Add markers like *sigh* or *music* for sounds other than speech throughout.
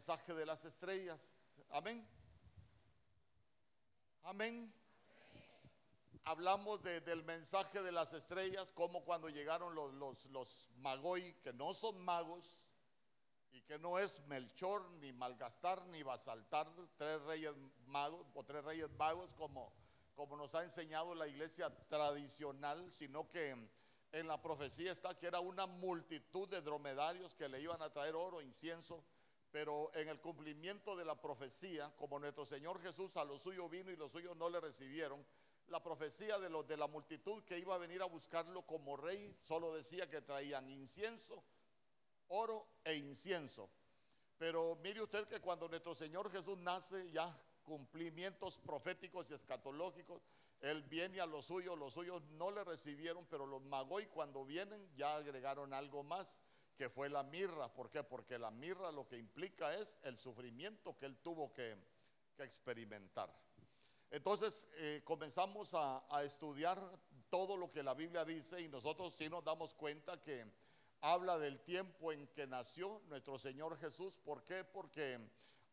mensaje de las estrellas. Amén. Amén. Hablamos del mensaje de las estrellas, como cuando llegaron los, los, los que no son magos, y que no es Melchor, ni Malgastar, ni Basaltar, tres reyes magos o tres reyes magos, como, como nos ha enseñado la iglesia tradicional, sino que en la profecía está que era una multitud de dromedarios que le iban a traer oro, incienso, pero en el cumplimiento de la profecía, como nuestro Señor Jesús a lo suyo vino y los suyos no le recibieron, la profecía de, los, de la multitud que iba a venir a buscarlo como rey solo decía que traían incienso, oro e incienso. Pero mire usted que cuando nuestro Señor Jesús nace ya cumplimientos proféticos y escatológicos, Él viene a los suyos, los suyos no le recibieron, pero los magoy cuando vienen ya agregaron algo más que fue la mirra. ¿Por qué? Porque la mirra lo que implica es el sufrimiento que él tuvo que, experimentar. Entonces eh, comenzamos a, estudiar todo lo que la Biblia dice y nosotros sí nos damos cuenta que habla del tiempo en que nació nuestro Señor Jesús. ¿Por qué? Porque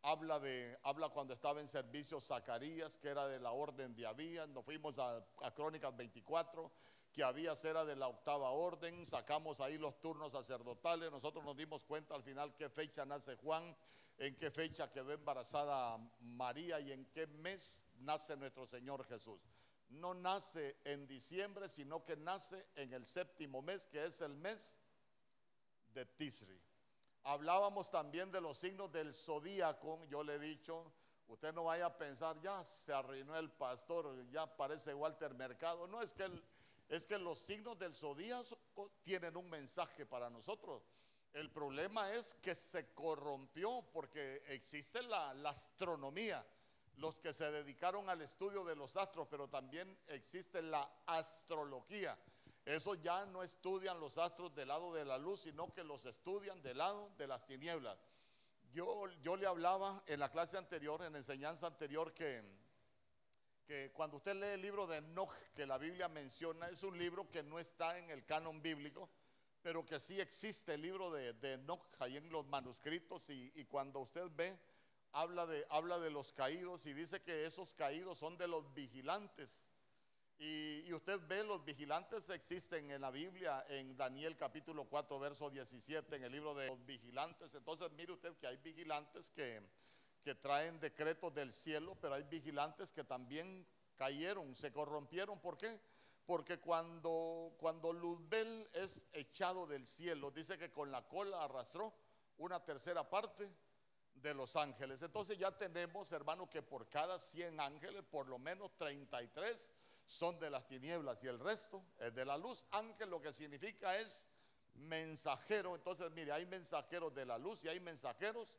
habla de habla cuando estaba en servicio Zacarías, que era de la orden de Abías. Nos fuimos a, a Crónicas 24 que había era de la octava orden, sacamos ahí los turnos sacerdotales, nosotros nos dimos cuenta al final qué fecha nace Juan, en qué fecha quedó embarazada María y en qué mes nace nuestro Señor Jesús. No nace en diciembre, sino que nace en el séptimo mes, que es el mes de Tisri. Hablábamos también de los signos del zodíaco, yo le he dicho, usted no vaya a pensar, ya se arruinó el pastor, ya parece Walter Mercado, no es que él es que los signos del zodíaco tienen un mensaje para nosotros. El problema es que se corrompió porque existe la, astronomía, los que se dedicaron al estudio de los astros, pero también existe la astrología. Eso ya no estudian los astros del lado de la luz, sino que los estudian del lado de las tinieblas. Yo, yo le hablaba en la clase anterior, en la enseñanza anterior, que que cuando usted lee el libro de Enoch que la Biblia menciona, es un libro que no está en el canon bíblico, pero que sí existe el libro de, de Enoch ahí en los manuscritos y, cuando usted ve, habla de, habla de los caídos y dice que esos caídos son de los vigilantes. Y, y, usted ve, los vigilantes existen en la Biblia, en Daniel capítulo 4, verso 17, en el libro de los vigilantes. Entonces mire usted que hay vigilantes que que traen decretos del cielo, pero hay vigilantes que también cayeron, se corrompieron. ¿Por qué? Porque cuando, cuando Luzbel es echado del cielo, dice que con la cola arrastró una tercera parte de los ángeles. Entonces ya tenemos, hermano, que por cada 100 ángeles, por lo menos 33 son de las tinieblas y el resto es de la luz. Ángel lo que significa es mensajero. Entonces, mire, hay mensajeros de la luz y hay mensajeros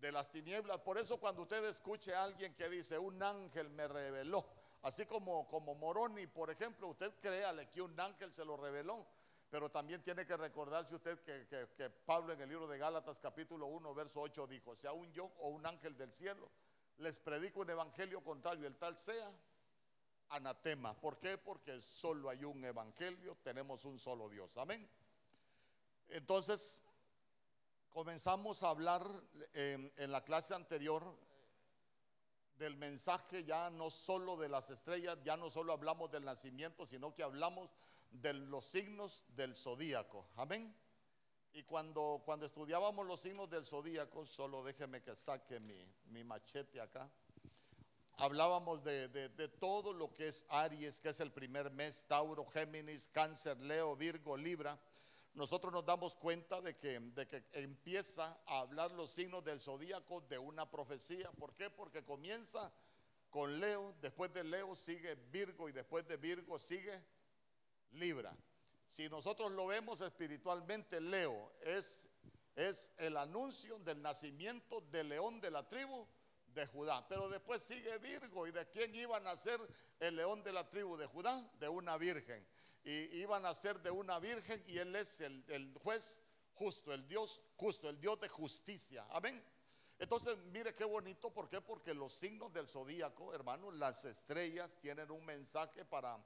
de las tinieblas. Por eso cuando usted escuche a alguien que dice, un ángel me reveló, así como, como Moroni, por ejemplo, usted créale que un ángel se lo reveló. Pero también tiene que recordarse usted que, que, Pablo en el libro de Gálatas capítulo 1, verso 8 dijo, sea un yo o un ángel del cielo, les predico un evangelio contrario, el tal sea anatema. ¿Por qué? Porque solo hay un evangelio, tenemos un solo Dios. Amén. Entonces, Comenzamos a hablar en, la clase anterior del mensaje ya no solo de las estrellas, ya no solo hablamos del nacimiento, sino que hablamos de los signos del zodíaco. Amén. Y cuando, cuando estudiábamos los signos del zodíaco, solo déjeme que saque mi, machete acá, hablábamos de, de, todo lo que es Aries, que es el primer mes, Tauro, Géminis, Cáncer, Leo, Virgo, Libra nosotros nos damos cuenta de que, de que empieza a hablar los signos del zodíaco de una profecía. ¿Por qué? Porque comienza con Leo, después de Leo sigue Virgo y después de Virgo sigue Libra. Si nosotros lo vemos espiritualmente, Leo es, es el anuncio del nacimiento del león de la tribu de Judá. Pero después sigue Virgo. ¿Y de quién iba a nacer el león de la tribu de Judá? De una virgen y iban a ser de una virgen y Él es el, juez justo, el Dios justo, el Dios de justicia. Amén. Entonces, mire qué bonito, ¿por qué? Porque los signos del zodíaco, hermanos, las estrellas tienen un mensaje para,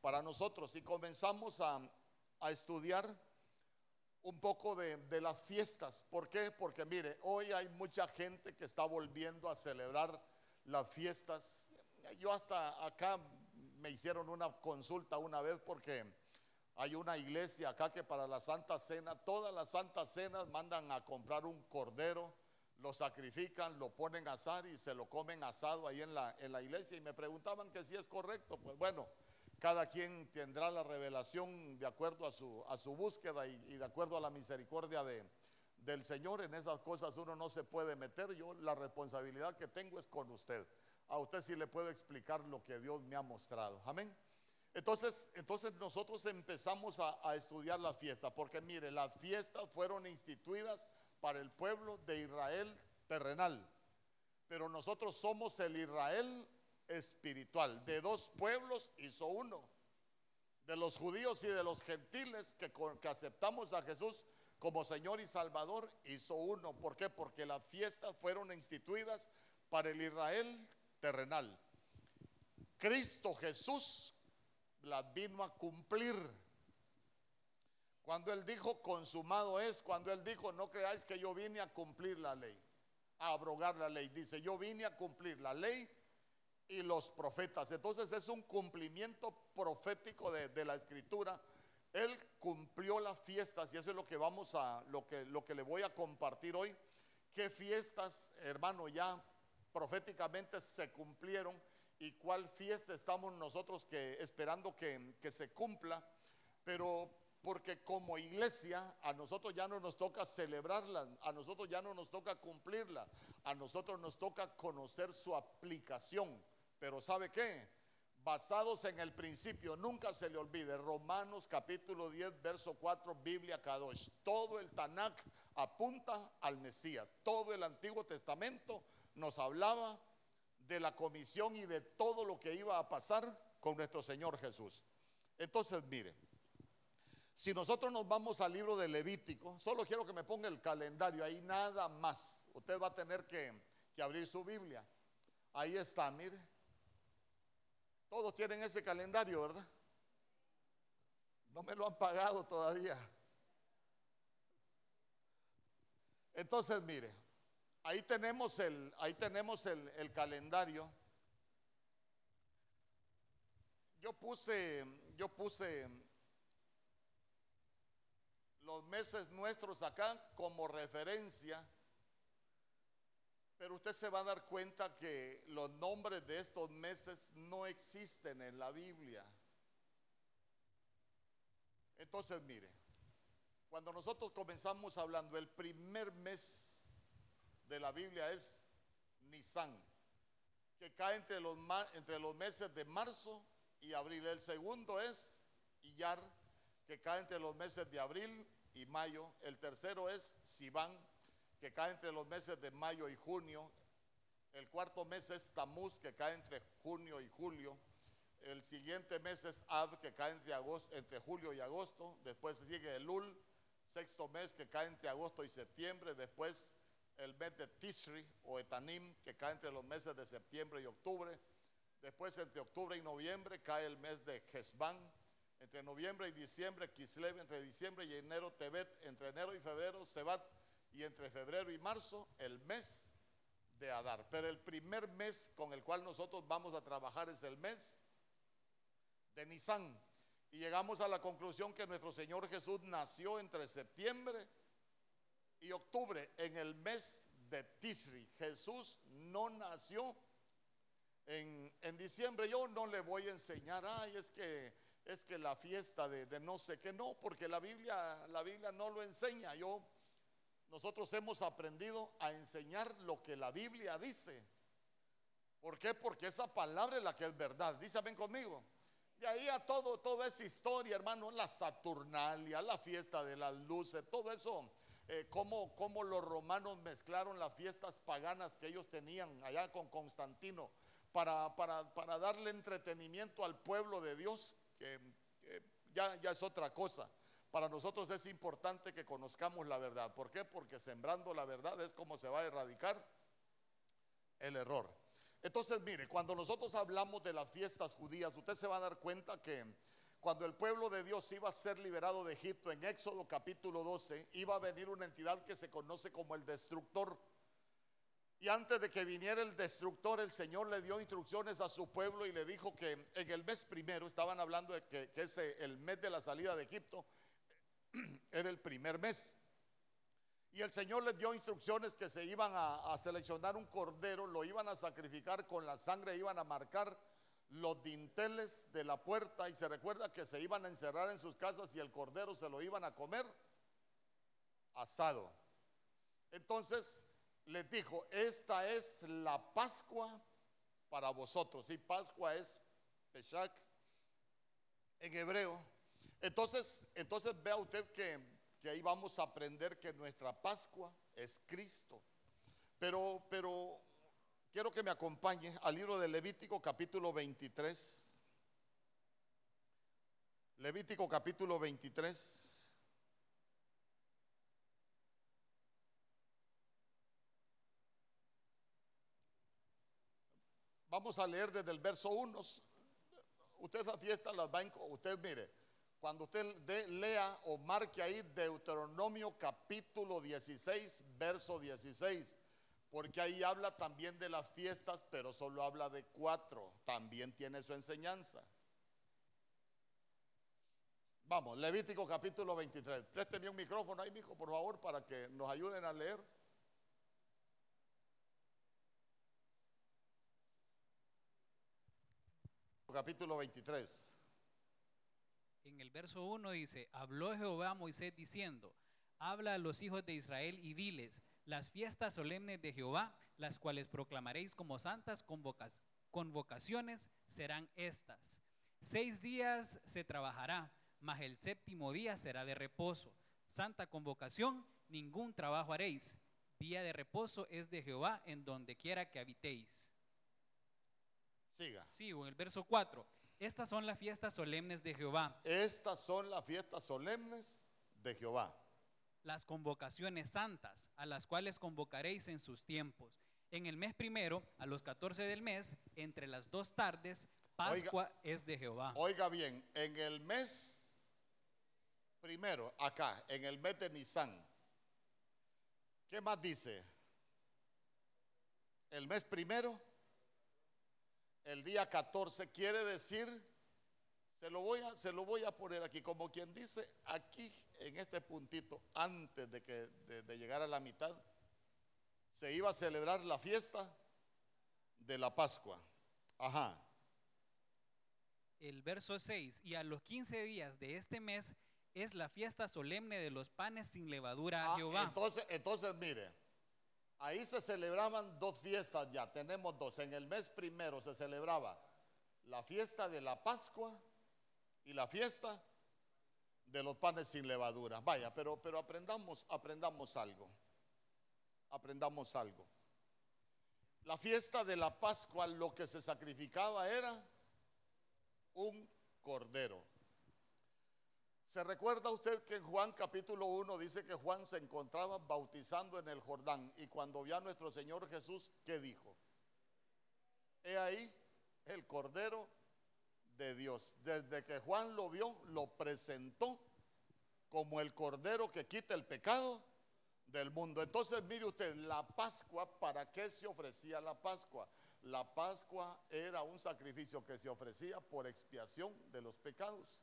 para nosotros. Y comenzamos a, a estudiar un poco de, de, las fiestas. ¿Por qué? Porque mire, hoy hay mucha gente que está volviendo a celebrar las fiestas. Yo hasta acá me hicieron una consulta una vez porque hay una iglesia acá que para la Santa Cena, todas las Santas Cenas mandan a comprar un cordero, lo sacrifican, lo ponen a asar y se lo comen asado ahí en la, en la iglesia. Y me preguntaban que si es correcto. Pues bueno, cada quien tendrá la revelación de acuerdo a su, a su búsqueda y, de acuerdo a la misericordia de, del Señor. En esas cosas uno no se puede meter. Yo la responsabilidad que tengo es con usted. A usted sí le puedo explicar lo que Dios me ha mostrado. Amén. Entonces, entonces nosotros empezamos a, a estudiar la fiesta, porque mire, las fiestas fueron instituidas para el pueblo de Israel terrenal, pero nosotros somos el Israel espiritual. De dos pueblos hizo uno, de los judíos y de los gentiles que, que aceptamos a Jesús como Señor y Salvador, hizo uno. ¿Por qué? Porque las fiestas fueron instituidas para el Israel terrenal. Cristo Jesús las vino a cumplir. Cuando Él dijo, consumado es, cuando Él dijo, no creáis que yo vine a cumplir la ley, a abrogar la ley. Dice, yo vine a cumplir la ley y los profetas. Entonces es un cumplimiento profético de, la escritura. Él cumplió las fiestas y eso es lo que vamos a, lo que, lo que le voy a compartir hoy. ¿Qué fiestas, hermano, ya proféticamente se cumplieron? y cuál fiesta estamos nosotros que, esperando que, que se cumpla, pero porque como iglesia a nosotros ya no nos toca celebrarla, a nosotros ya no nos toca cumplirla, a nosotros nos toca conocer su aplicación. Pero ¿sabe qué? Basados en el principio, nunca se le olvide, Romanos capítulo 10, verso 4, Biblia Kadosh. Todo el Tanakh apunta al Mesías. Todo el Antiguo Testamento nos hablaba de la comisión y de todo lo que iba a pasar con nuestro Señor Jesús. Entonces, mire, si nosotros nos vamos al libro de Levítico, solo quiero que me ponga el calendario, ahí nada más. Usted va a tener que, que abrir su Biblia. Ahí está, mire. Todos tienen ese calendario, ¿verdad? No me lo han pagado todavía. Entonces, mire, Ahí tenemos el, ahí tenemos el, calendario. Yo puse, yo puse los meses nuestros acá como referencia, pero usted se va a dar cuenta que los nombres de estos meses no existen en la Biblia. Entonces, mire, cuando nosotros comenzamos hablando, el primer mes de la Biblia es Nisan, que cae entre los, entre los meses de marzo y abril. El segundo es Iyar, que cae entre los meses de abril y mayo. El tercero es Sivan, que cae entre los meses de mayo y junio. El cuarto mes es Tamuz, que cae entre junio y julio. El siguiente mes es Ab, que cae entre, agosto, entre julio y agosto. Después sigue Elul, sexto mes, que cae entre agosto y septiembre. Después el mes de Tishri o Etanim, que cae entre los meses de septiembre y octubre. Después, entre octubre y noviembre, cae el mes de Hezban. Entre noviembre y diciembre, Kislev. Entre diciembre y enero, Tebet. Entre enero y febrero, Sebat. Y entre febrero y marzo, el mes de Adar. Pero el primer mes con el cual nosotros vamos a trabajar es el mes de Nisan. Y llegamos a la conclusión que nuestro Señor Jesús nació entre septiembre y octubre, en el mes de Tisri. Jesús no nació en, en, diciembre. Yo no le voy a enseñar, ay, es que es que la fiesta de, de, no sé qué, no, porque la Biblia, la Biblia no lo enseña. Yo, nosotros hemos aprendido a enseñar lo que la Biblia dice. ¿Por qué? Porque esa palabra es la que es verdad. Dice, ven conmigo. Y ahí a todo, toda esa historia, hermano, la Saturnalia, la fiesta de las luces, todo eso eh, cómo, cómo, los romanos mezclaron las fiestas paganas que ellos tenían allá con Constantino para, para, para darle entretenimiento al pueblo de Dios, que ya, ya es otra cosa. Para nosotros es importante que conozcamos la verdad. ¿Por qué? Porque sembrando la verdad es como se va a erradicar el error. Entonces, mire, cuando nosotros hablamos de las fiestas judías, usted se va a dar cuenta que cuando el pueblo de Dios iba a ser liberado de Egipto en Éxodo capítulo 12, iba a venir una entidad que se conoce como el destructor. Y antes de que viniera el destructor, el Señor le dio instrucciones a su pueblo y le dijo que en el mes primero, estaban hablando de que, que es el mes de la salida de Egipto, era el primer mes. Y el Señor les dio instrucciones que se iban a, seleccionar un cordero, lo iban a sacrificar con la sangre, iban a marcar los dinteles de la puerta y se recuerda que se iban a encerrar en sus casas y el cordero se lo iban a comer asado. Entonces les dijo, esta es la Pascua para vosotros. Y Pascua es Peshach en hebreo. Entonces, entonces vea usted que, ahí vamos a aprender que nuestra Pascua es Cristo. Pero, pero quiero que me acompañe al libro de Levítico capítulo 23. Levítico capítulo 23. Vamos a leer desde el verso 1. Usted esa fiesta las va a, usted mire, cuando usted lea o marque ahí Deuteronomio capítulo 16, verso 16, porque ahí habla también de las fiestas, pero solo habla de cuatro, también tiene su enseñanza. Vamos, Levítico capítulo 23. Présteme un micrófono ahí, mijo, por favor, para que nos ayuden a leer. capítulo 23. En el verso 1 dice, habló Jehová a Moisés diciendo, habla a los hijos de Israel y diles, las fiestas solemnes de Jehová, las cuales proclamaréis como santas convocaciones, serán estas. Seis días se trabajará, mas el séptimo día será de reposo. Santa convocación, ningún trabajo haréis. Día de reposo es de Jehová en donde quiera que habitéis. Siga. Sigo en el verso 4. Estas son las fiestas solemnes de Jehová. Estas son las fiestas solemnes de Jehová. Las convocaciones santas, a las cuales convocaréis en sus tiempos. En el mes primero, a los 14 del mes, entre las dos tardes, Pascua Oiga, es de Jehová. Oiga bien, en el mes primero, acá, en el mes de Nisan, ¿qué más dice? El mes primero el día 14 quiere decir, se lo, voy a, se lo voy a poner aquí, como quien dice, aquí en este puntito, antes de, que, de, de llegar a la mitad, se iba a celebrar la fiesta de la Pascua. Ajá. El verso 6, y a los 15 días de este mes es la fiesta solemne de los panes sin levadura a Ah, Jehová. entonces, entonces, mire, ahí se celebraban dos fiestas ya, tenemos dos. En el mes primero se celebraba la fiesta de la Pascua y la fiesta de los panes sin levadura. Vaya, pero, pero aprendamos, aprendamos algo. Aprendamos algo. La fiesta de la Pascua lo que se sacrificaba era un cordero. ¿Se recuerda usted que en Juan capítulo 1 dice que Juan se encontraba bautizando en el Jordán y cuando vio a nuestro Señor Jesús, ¿qué dijo? He ahí el Cordero de Dios. Desde que Juan lo vio, lo presentó como el Cordero que quita el pecado del mundo. Entonces, mire usted, la Pascua, ¿para qué se ofrecía la Pascua? La Pascua era un sacrificio que se ofrecía por expiación de los pecados.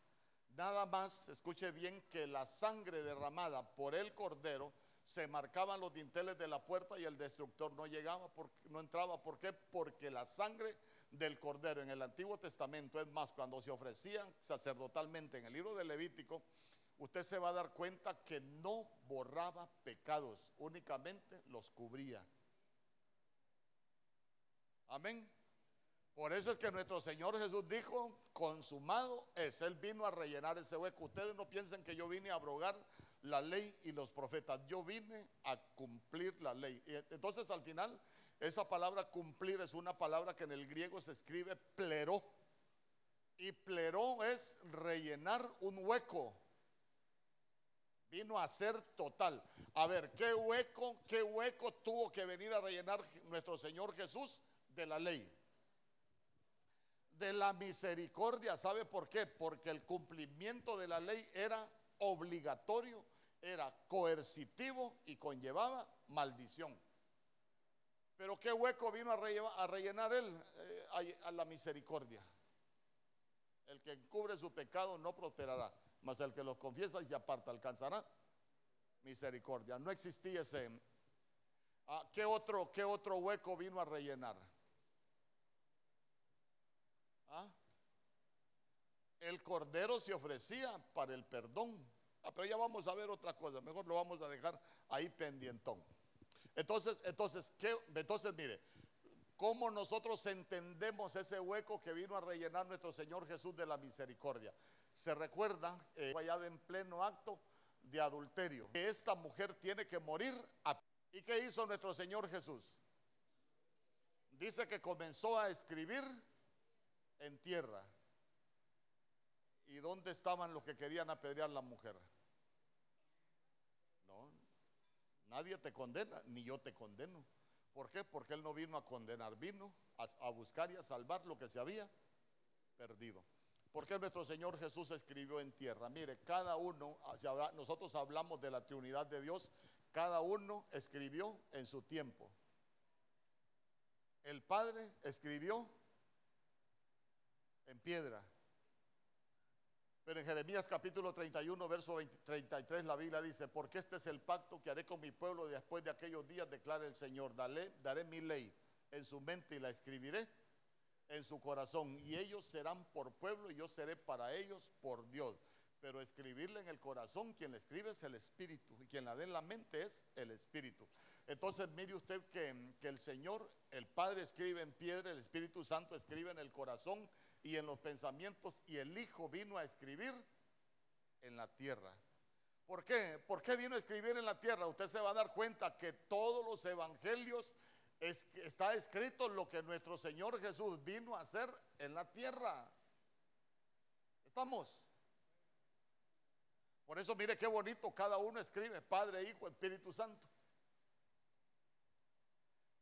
Nada más, escuche bien, que la sangre derramada por el cordero se marcaban los dinteles de la puerta y el destructor no llegaba, no entraba. ¿Por qué? Porque la sangre del cordero en el Antiguo Testamento, es más, cuando se ofrecían sacerdotalmente en el libro de Levítico, usted se va a dar cuenta que no borraba pecados, únicamente los cubría. Amén. Por eso es que nuestro Señor Jesús dijo, consumado es. Él vino a rellenar ese hueco. Ustedes no piensen que yo vine a abrogar la ley y los profetas. Yo vine a cumplir la ley. Entonces al final, esa palabra cumplir es una palabra que en el griego se escribe pleró. Y pleró es rellenar un hueco. Vino a ser total. A ver, ¿qué hueco, qué hueco tuvo que venir a rellenar nuestro Señor Jesús de la ley? De la misericordia. ¿Sabe por qué? Porque el cumplimiento de la ley era obligatorio, era coercitivo y conllevaba maldición. Pero ¿qué hueco vino a rellenar él? Eh, a, la misericordia. El que encubre su pecado no prosperará, mas el que los confiesa y se aparta alcanzará misericordia. No existía ese. Ah, ¿qué, otro, ¿Qué otro hueco vino a rellenar? ¿Ah? El cordero se ofrecía para el perdón. Ah, pero ya vamos a ver otra cosa. Mejor lo vamos a dejar ahí pendientón. Entonces, entonces, ¿qué? entonces mire, ¿cómo nosotros entendemos ese hueco que vino a rellenar nuestro Señor Jesús de la misericordia? Se recuerda, eh, allá en pleno acto de adulterio, que esta mujer tiene que morir. ¿Y qué hizo nuestro Señor Jesús? Dice que comenzó a escribir en tierra. ¿Y dónde estaban los que querían apedrear a la mujer? No, nadie te condena, ni yo te condeno. ¿Por qué? Porque Él no vino a condenar, vino a, buscar y a salvar lo que se había perdido. Porque nuestro Señor Jesús escribió en tierra? Mire, cada uno, nosotros hablamos de la Trinidad de Dios, cada uno escribió en su tiempo. El Padre escribió en piedra. Pero en Jeremías capítulo 31, verso 33, la Biblia dice, porque este es el pacto que haré con mi pueblo después de aquellos días, declara el Señor, daré, daré mi ley en su mente y la escribiré en su corazón. Y ellos serán por pueblo y yo seré para ellos por Dios. Pero escribirle en el corazón, quien le escribe es el Espíritu y quien la dé en la mente es el Espíritu. Entonces mire usted que, que el Señor, el Padre escribe en piedra, el Espíritu Santo escribe en el corazón y en los pensamientos y el Hijo vino a escribir en la tierra. ¿Por qué? ¿Por qué vino a escribir en la tierra? Usted se va a dar cuenta que todos los evangelios está escrito lo que nuestro Señor Jesús vino a hacer en la tierra. ¿Estamos? Por eso mire qué bonito, cada uno escribe, Padre, Hijo, Espíritu Santo.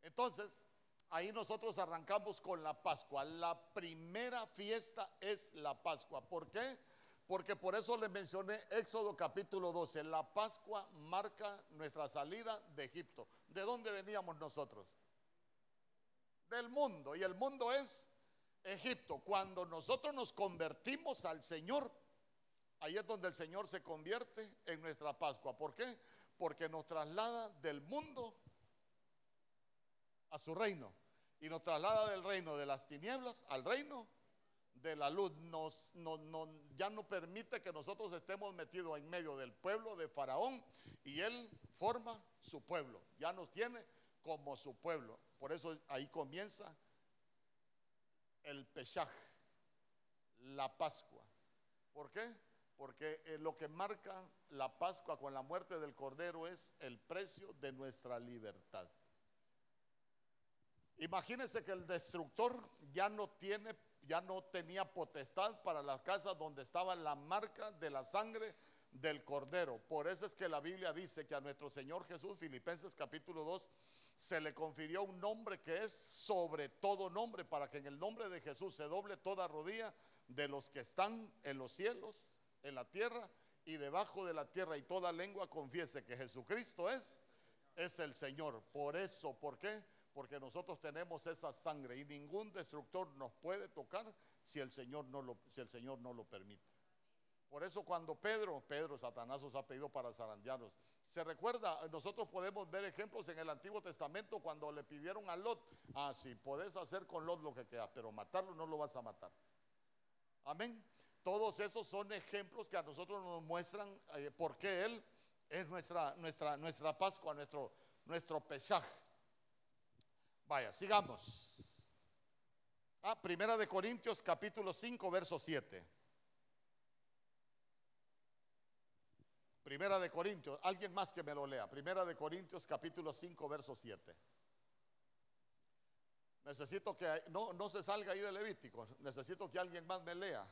Entonces, ahí nosotros arrancamos con la Pascua. La primera fiesta es la Pascua. ¿Por qué? Porque por eso le mencioné Éxodo capítulo 12. La Pascua marca nuestra salida de Egipto. ¿De dónde veníamos nosotros? Del mundo. Y el mundo es Egipto. Cuando nosotros nos convertimos al Señor, ahí es donde el Señor se convierte en nuestra Pascua. ¿Por qué? Porque nos traslada del mundo a su reino y nos traslada del reino de las tinieblas al reino de la luz. Ya no permite que nosotros estemos metidos en medio del pueblo de Faraón y él forma su pueblo. Ya nos tiene como su pueblo. Por eso ahí comienza el Peshach, la Pascua. ¿Por qué? Porque eh, lo que marca la Pascua con la muerte del Cordero es el precio de nuestra libertad. Imagínense que el destructor ya no tiene, ya no tenía potestad para las casas donde estaba la marca de la sangre del cordero. Por eso es que la Biblia dice que a nuestro Señor Jesús, Filipenses capítulo 2, se le confirió un nombre que es sobre todo nombre, para que en el nombre de Jesús se doble toda rodilla de los que están en los cielos, en la tierra y debajo de la tierra, y toda lengua confiese que Jesucristo es, es el Señor. Por eso, ¿por qué? porque nosotros tenemos esa sangre y ningún destructor nos puede tocar si el Señor no lo, si el Señor no lo permite. Por eso cuando Pedro, Pedro, Satanás os ha pedido para zarandearnos. Se recuerda, nosotros podemos ver ejemplos en el Antiguo Testamento cuando le pidieron a Lot, ah, podés hacer con Lot lo que queda, pero matarlo no lo vas a matar. Amén. Todos esos son ejemplos que a nosotros nos muestran eh, por qué Él es nuestra, nuestra, nuestra Pascua, nuestro, nuestro. Vaya, sigamos. Ah, Primera de Corintios capítulo 5, verso 7. Primera de Corintios, alguien más que me lo lea. Primera de Corintios capítulo 5, verso 7. Necesito que no, no se salga ahí de Levítico. Necesito que alguien más me lea.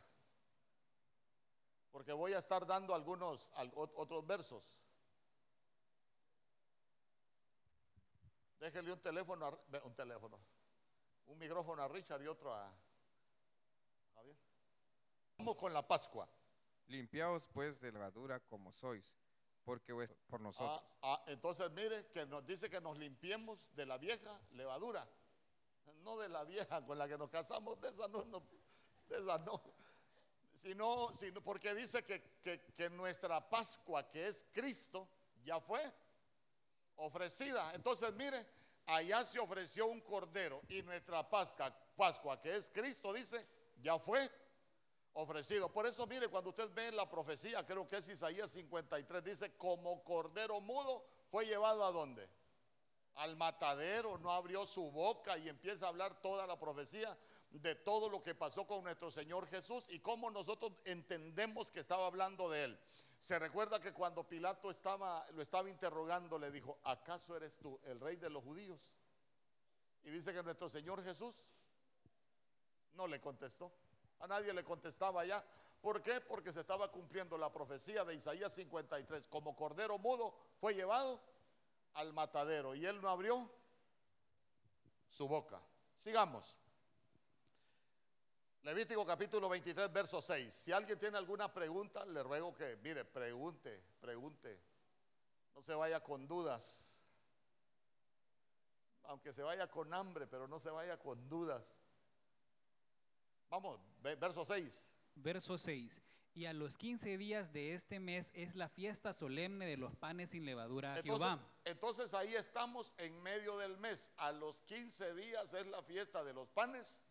Porque voy a estar dando algunos otros versos. Déjele un teléfono, un teléfono, un micrófono a Richard y otro a, Vamos con la Pascua. Limpiaos pues de levadura como sois, porque por nosotros. Ah, ah, entonces mire que nos dice que nos limpiemos de la vieja levadura, no de la vieja con la que nos casamos, de esa no, no, de esa no. Sino, sino porque dice que, que- nuestra Pascua, que es Cristo, ya fue ofrecida. Entonces mire, allá se ofreció un cordero y nuestra Pascua, Pascua, que es Cristo, dice, ya fue ofrecido. Por eso, mire, cuando usted ve la profecía, creo que es Isaías 53, dice, como cordero mudo fue llevado a dónde? Al matadero, no abrió su boca y empieza a hablar toda la profecía de todo lo que pasó con nuestro Señor Jesús y cómo nosotros entendemos que estaba hablando de él. Se recuerda que cuando Pilato estaba, lo estaba interrogando, le dijo, ¿acaso eres tú el rey de los judíos? Y dice que nuestro Señor Jesús no le contestó. A nadie le contestaba ya. ¿Por qué? Porque se estaba cumpliendo la profecía de Isaías 53. Como cordero mudo fue llevado al matadero y él no abrió su boca. Sigamos. Levítico capítulo 23, verso 6. Si alguien tiene alguna pregunta, le ruego que, mire, pregunte, pregunte. No se vaya con dudas. Aunque se vaya con hambre, pero no se vaya con dudas. Vamos, ve- verso 6. Verso 6. Y a los 15 días de este mes es la fiesta solemne de los panes sin levadura a Entonces, Jehová. entonces ahí estamos en medio del mes. A los 15 días es la fiesta de los panes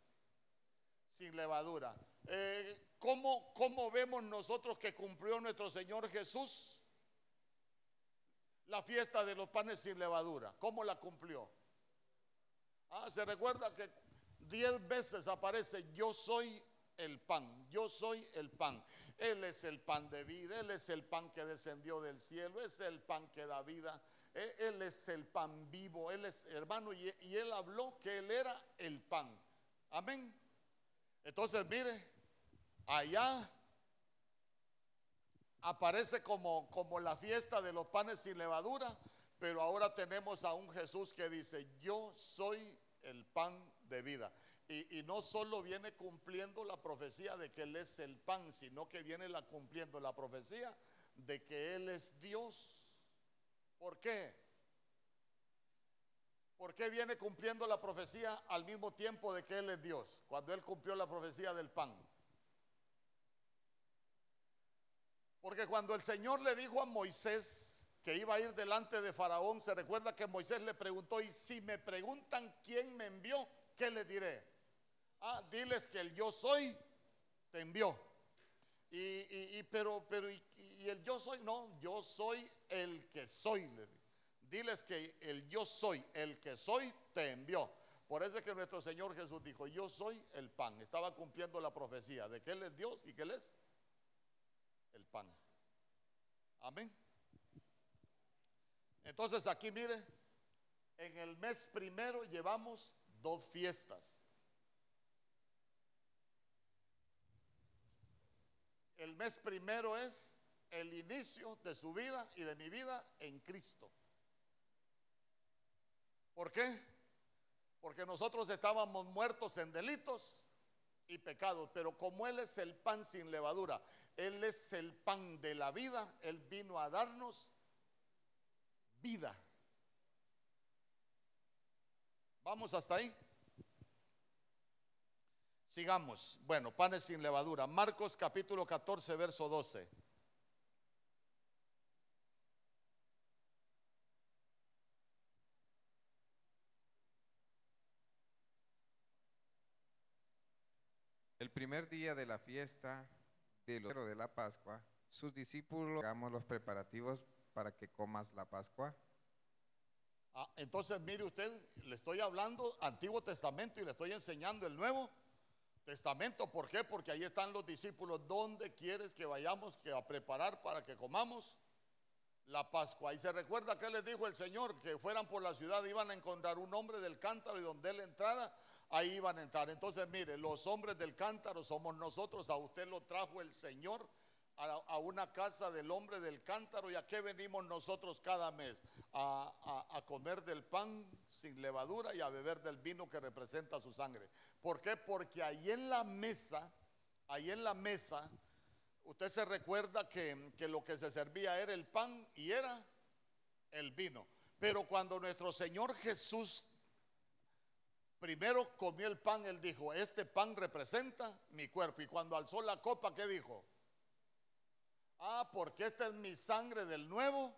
sin levadura. Eh, ¿cómo, ¿Cómo vemos nosotros que cumplió nuestro Señor Jesús la fiesta de los panes sin levadura? ¿Cómo la cumplió? Ah, se recuerda que diez veces aparece yo soy el pan, yo soy el pan. Él es el pan de vida, Él es el pan que descendió del cielo, es el pan que da vida, Él, Él es el pan vivo, Él es hermano y Él habló que Él era el pan. Amén. Entonces mire, allá aparece como, como la fiesta de los panes sin levadura, pero ahora tenemos a un Jesús que dice, yo soy el pan de vida. Y, y no solo viene cumpliendo la profecía de que Él es el pan, sino que viene la, cumpliendo la profecía de que Él es Dios. ¿Por qué? ¿Por qué viene cumpliendo la profecía al mismo tiempo de que Él es Dios? Cuando Él cumplió la profecía del pan. Porque cuando el Señor le dijo a Moisés que iba a ir delante de Faraón, se recuerda que Moisés le preguntó, y si me preguntan quién me envió, ¿qué les diré? Ah, diles que el yo soy te envió. Y, y- y- pero, pero, y, y el yo soy, no, yo soy el que soy. le dijo. Diles que el yo soy, el que soy, te envió. Por eso es que nuestro Señor Jesús dijo, yo soy el pan. Estaba cumpliendo la profecía de que Él es Dios y que Él es el pan. Amén. Entonces aquí mire, en el mes primero llevamos dos fiestas. El mes primero es el inicio de su vida y de mi vida en Cristo. ¿Por qué? Porque nosotros estábamos muertos en delitos y pecados, pero como Él es el pan sin levadura, Él es el pan de la vida, Él vino a darnos vida. Vamos hasta ahí. Sigamos. Bueno, panes sin levadura. Marcos capítulo 14, verso 12. El primer día de la fiesta de de la Pascua, sus discípulos hagamos los preparativos para que comas la Pascua. Ah, entonces, mire usted, le estoy hablando Antiguo Testamento y le estoy enseñando el Nuevo Testamento. ¿Por qué? Porque ahí están los discípulos. ¿Dónde quieres que vayamos a preparar para que comamos la Pascua? Y se recuerda que les dijo el Señor que fueran por la ciudad, iban a encontrar un hombre del cántaro y donde él entrara, ahí iban a entrar. Entonces, mire, los hombres del cántaro somos nosotros. A usted lo trajo el Señor a, una casa del hombre del cántaro. ¿Y a qué venimos nosotros cada mes? A comer del pan sin levadura y a beber del vino que representa su sangre. ¿Por qué? Porque ahí en la mesa ahí en la mesa, usted se recuerda que, que lo que se servía era el pan y era el vino. Pero cuando nuestro Señor Jesús primero comió el pan, él dijo, este pan representa mi cuerpo. Y cuando alzó la copa, ¿qué dijo? Ah, porque esta es mi sangre del nuevo,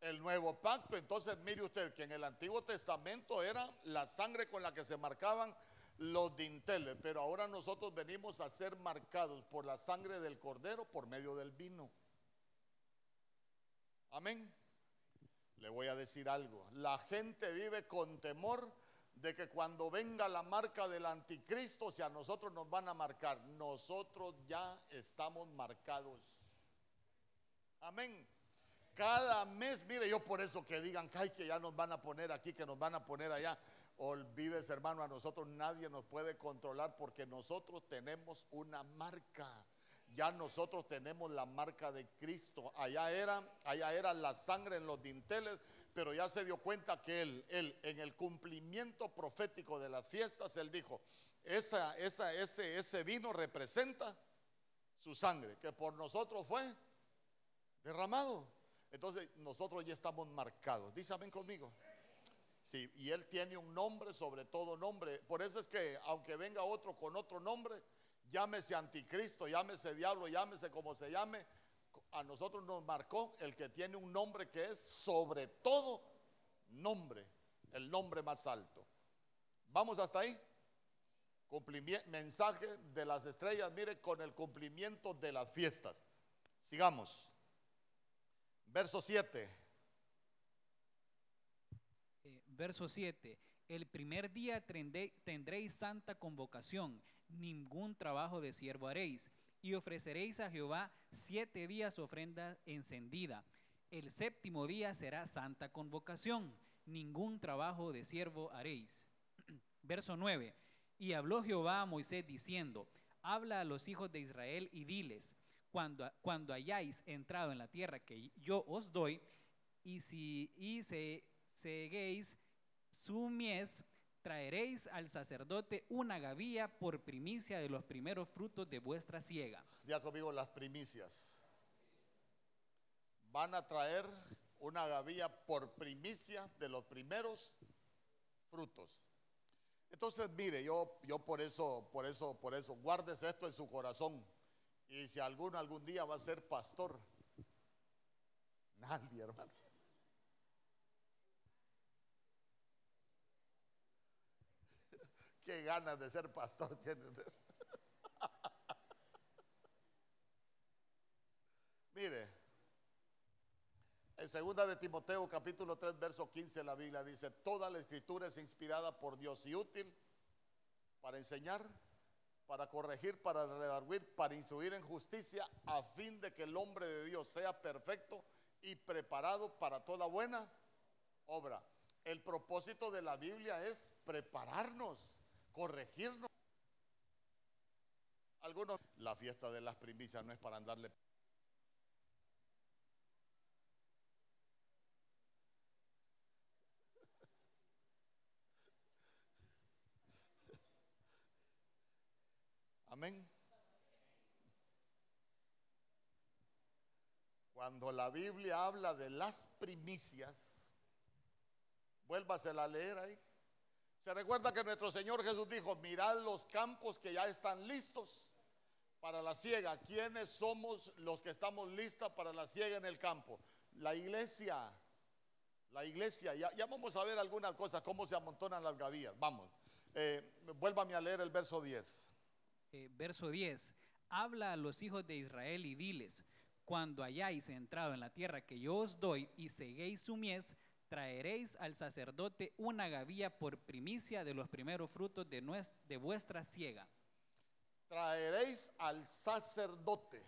el nuevo pacto. Entonces mire usted que en el Antiguo Testamento era la sangre con la que se marcaban los dinteles, pero ahora nosotros venimos a ser marcados por la sangre del cordero por medio del vino. Amén. Le voy a decir algo. La gente vive con temor de que cuando venga la marca del anticristo, si a nosotros nos van a marcar, nosotros ya estamos marcados. Amén. Cada mes, mire, yo por eso que digan que, ya nos van a poner aquí, que nos van a poner allá. Olvides, hermano, a nosotros nadie nos puede controlar porque nosotros tenemos una marca. Ya nosotros tenemos la marca de Cristo. Allá era, allá era la sangre en los dinteles, pero ya se dio cuenta que él, él en el cumplimiento profético de las fiestas, él dijo, esa, esa, ese, ese vino representa su sangre, que por nosotros fue derramado. Entonces nosotros ya estamos marcados. Dice conmigo. Sí, y él tiene un nombre sobre todo nombre. Por eso es que aunque venga otro con otro nombre, llámese anticristo, llámese diablo, llámese como se llame, a nosotros nos marcó el que tiene un nombre que es sobre todo nombre, el nombre más alto. Vamos hasta ahí. mensaje de las estrellas, mire, con el cumplimiento de las fiestas. Sigamos. Verso 7. Eh, verso 7. El primer día tendréis santa convocación, ningún trabajo de siervo haréis, y ofreceréis a Jehová siete días ofrenda encendida. El séptimo día será santa convocación, ningún trabajo de siervo haréis. *clears throat* Verso 9. Y habló Jehová a Moisés diciendo, habla a los hijos de Israel y diles, cuando, cuando hayáis entrado en la tierra que yo os doy, y si y se, seguéis su mies, traeréis al sacerdote una gavilla por primicia de los primeros frutos de vuestra siega. Ya conmigo las primicias. Van a traer una gavilla por primicia de los primeros frutos. Entonces, mire, yo, yo por eso, por eso, por eso, guardes esto en su corazón. Y si alguno algún día va a ser pastor, *laughs* nadie, hermano. Qué ganas de ser pastor *laughs* tiene. Mire, en segunda de Timoteo capítulo 3 verso 15 la Biblia dice, toda la escritura es inspirada por Dios y útil para enseñar, para corregir, para redarguir, para instruir en justicia, a fin de que el hombre de Dios sea perfecto y preparado para toda buena obra. El propósito de la Biblia es prepararnos, corregirnos. Algunos, la fiesta de las primicias no es para andarle *laughs* Amén. Cuando la Biblia habla de las primicias, vuélvasela a leer ahí. Se recuerda que nuestro Señor Jesús dijo, mirad los campos que ya están listos para la siega. ¿Quiénes somos los que estamos listos para la siega en el campo? La iglesia. La iglesia. Ya, ya vamos a ver algunas cosas, cómo se amontonan las gavillas. Vamos. Eh, vuélvame a leer el verso 10. Eh, verso 10, habla a los hijos de Israel y diles, cuando hayáis entrado en la tierra que yo os doy y seguéis su mies, traeréis al sacerdote una gavilla por primicia de los primeros frutos de, de vuestra siega. Traeréis al sacerdote.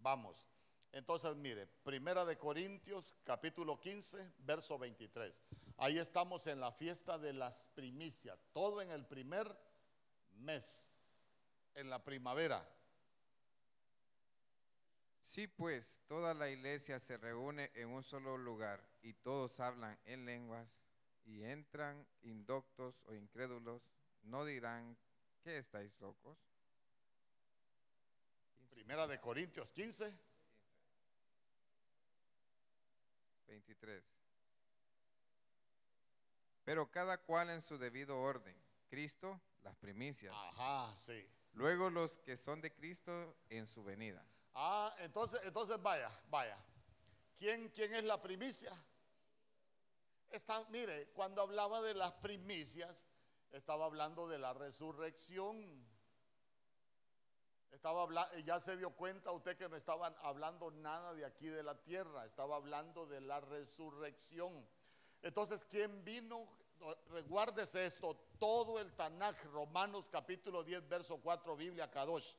Vamos. Entonces, mire, Primera de Corintios, capítulo 15, verso 23. Ahí estamos en la fiesta de las primicias, todo en el primer mes en la primavera. Sí, pues toda la iglesia se reúne en un solo lugar y todos hablan en lenguas y entran indoctos o incrédulos, no dirán que estáis locos. Primera de Corintios 15. 23. Pero cada cual en su debido orden. Cristo, las primicias. Ajá, sí. Luego los que son de Cristo en su venida. Ah, entonces, entonces vaya, vaya. ¿Quién, quién es la primicia? Está, mire, cuando hablaba de las primicias, estaba hablando de la resurrección. Estaba hablando, ya se dio cuenta usted que no estaban hablando nada de aquí de la tierra, estaba hablando de la resurrección. Entonces, ¿quién vino? Recuérdese esto, todo el Tanaj, Romanos capítulo 10, verso 4, Biblia Kadosh,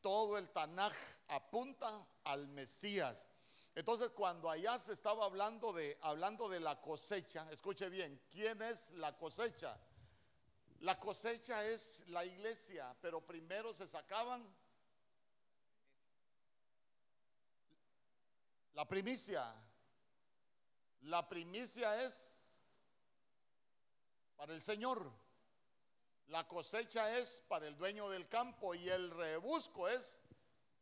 todo el Tanaj apunta al Mesías. Entonces, cuando allá se estaba hablando de, hablando de la cosecha, escuche bien, ¿quién es la cosecha? La cosecha es la iglesia, pero primero se sacaban la primicia. La primicia es para el Señor. La cosecha es para el dueño del campo y el rebusco es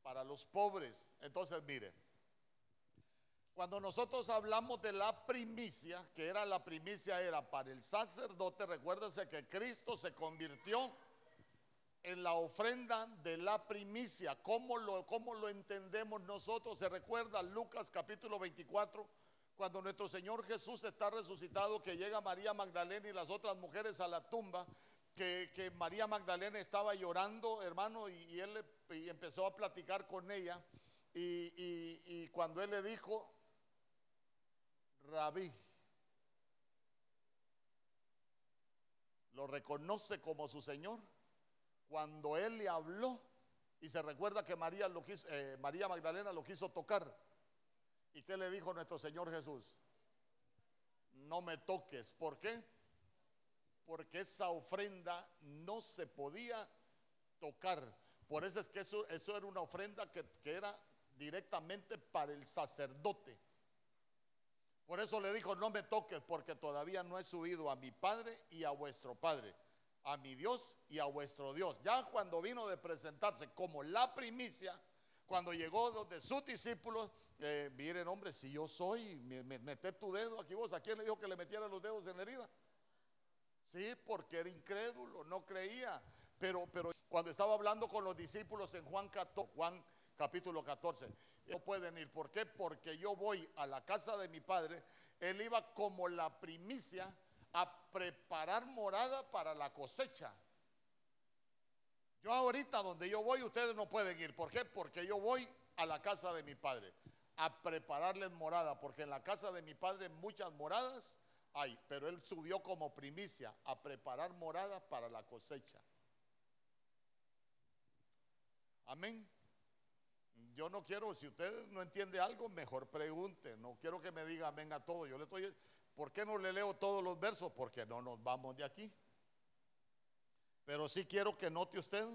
para los pobres. Entonces, mire, cuando nosotros hablamos de la primicia, que era la primicia era para el sacerdote, recuérdese que Cristo se convirtió en la ofrenda de la primicia. ¿Cómo lo, cómo lo entendemos nosotros? Se recuerda Lucas capítulo 24, cuando nuestro Señor Jesús está resucitado, que llega María Magdalena y las otras mujeres a la tumba, que, que María Magdalena estaba llorando, hermano, y, él y empezó a platicar con ella. Y, y, y cuando él le dijo, Rabí, lo reconoce como su Señor cuando él le habló y se recuerda que María, lo quiso, eh, María Magdalena lo quiso tocar. ¿Y qué le dijo nuestro Señor Jesús? No me toques. ¿Por qué? Porque esa ofrenda no se podía tocar. Por eso es que eso, eso era una ofrenda que, que era directamente para el sacerdote. Por eso le dijo, no me toques porque todavía no he subido a mi Padre y a vuestro Padre a mi Dios y a vuestro Dios. Ya cuando vino de presentarse como la primicia, cuando llegó de sus discípulos, eh, miren hombre, si yo soy, mete tu dedo aquí vos, ¿a quién le dijo que le metiera los dedos en la herida? Sí, porque era incrédulo, no creía. Pero, pero cuando estaba hablando con los discípulos en Juan, 14, Juan capítulo 14, no pueden ir. ¿Por qué? Porque yo voy a la casa de mi padre. Él iba como la primicia a preparar morada para la cosecha. Yo ahorita donde yo voy, ustedes no pueden ir. ¿Por qué? Porque yo voy a la casa de mi padre a prepararles morada, porque en la casa de mi padre muchas moradas hay, pero él subió como primicia a preparar morada para la cosecha. Amén. Yo no quiero, si usted no entiende algo, mejor pregunte. No quiero que me diga amén a todo. Yo le estoy ¿Por qué no le leo todos los versos? Porque no nos vamos de aquí. Pero sí quiero que note usted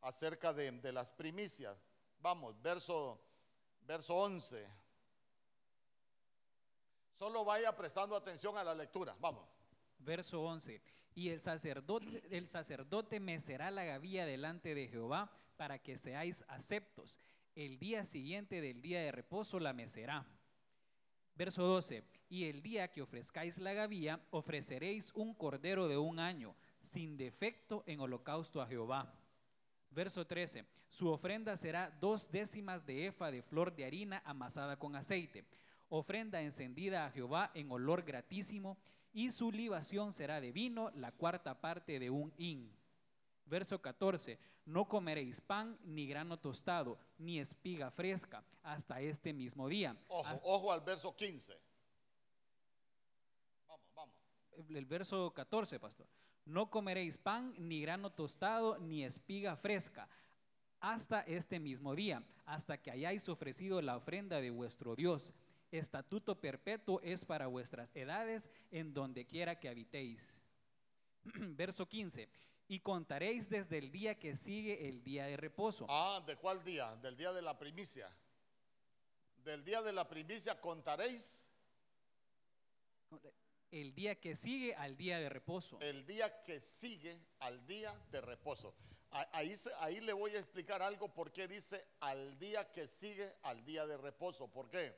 acerca de, las primicias. Vamos, verso, verso 11. Solo vaya prestando atención a la lectura. Vamos. Verso 11. Y el sacerdote, el sacerdote mecerá la gavilla delante de Jehová para que seáis aceptos. El día siguiente del día de reposo la mecerá Verso 12, y el día que ofrezcáis la gavía, ofreceréis un cordero de un año, sin defecto en holocausto a Jehová. Verso 13, su ofrenda será dos décimas de efa de flor de harina amasada con aceite, ofrenda encendida a Jehová en olor gratísimo, y su libación será de vino, la cuarta parte de un hin. Verso 14, no comeréis pan, ni grano tostado, ni espiga fresca, hasta este mismo día. Ojo, ojo al verso 15. Vamos, vamos. El verso 14, pastor. No comeréis pan, ni grano tostado, ni espiga fresca, hasta este mismo día, hasta que hayáis ofrecido la ofrenda de vuestro Dios. Estatuto perpetuo es para vuestras edades en donde quiera que habitéis. *clears throat* Verso 15 y contaréis desde el día que sigue el día de reposo. Ah, ¿de cuál día? Del día de la primicia. Del día de la primicia contaréis el día que sigue al día de reposo. El día que sigue al día de reposo. Ahí, ahí le voy a explicar algo por qué dice al día que sigue al día de reposo. ¿Por qué?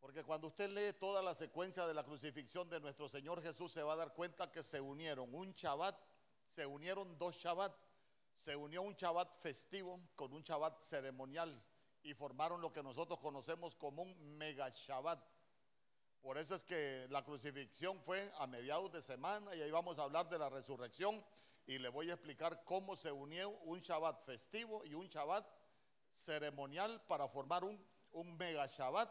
Porque cuando usted lee toda la secuencia de la crucifixión de nuestro Señor Jesús, se va a dar cuenta que se unieron un Shabbat, se unieron dos Shabbat, se unió un Shabbat festivo con un Shabbat ceremonial y formaron lo que nosotros conocemos como un mega Shabbat. Por eso es que la crucifixión fue a mediados de semana y ahí vamos a hablar de la resurrección y le voy a explicar cómo se unió un Shabbat festivo y un Shabbat ceremonial para formar un, mega Shabbat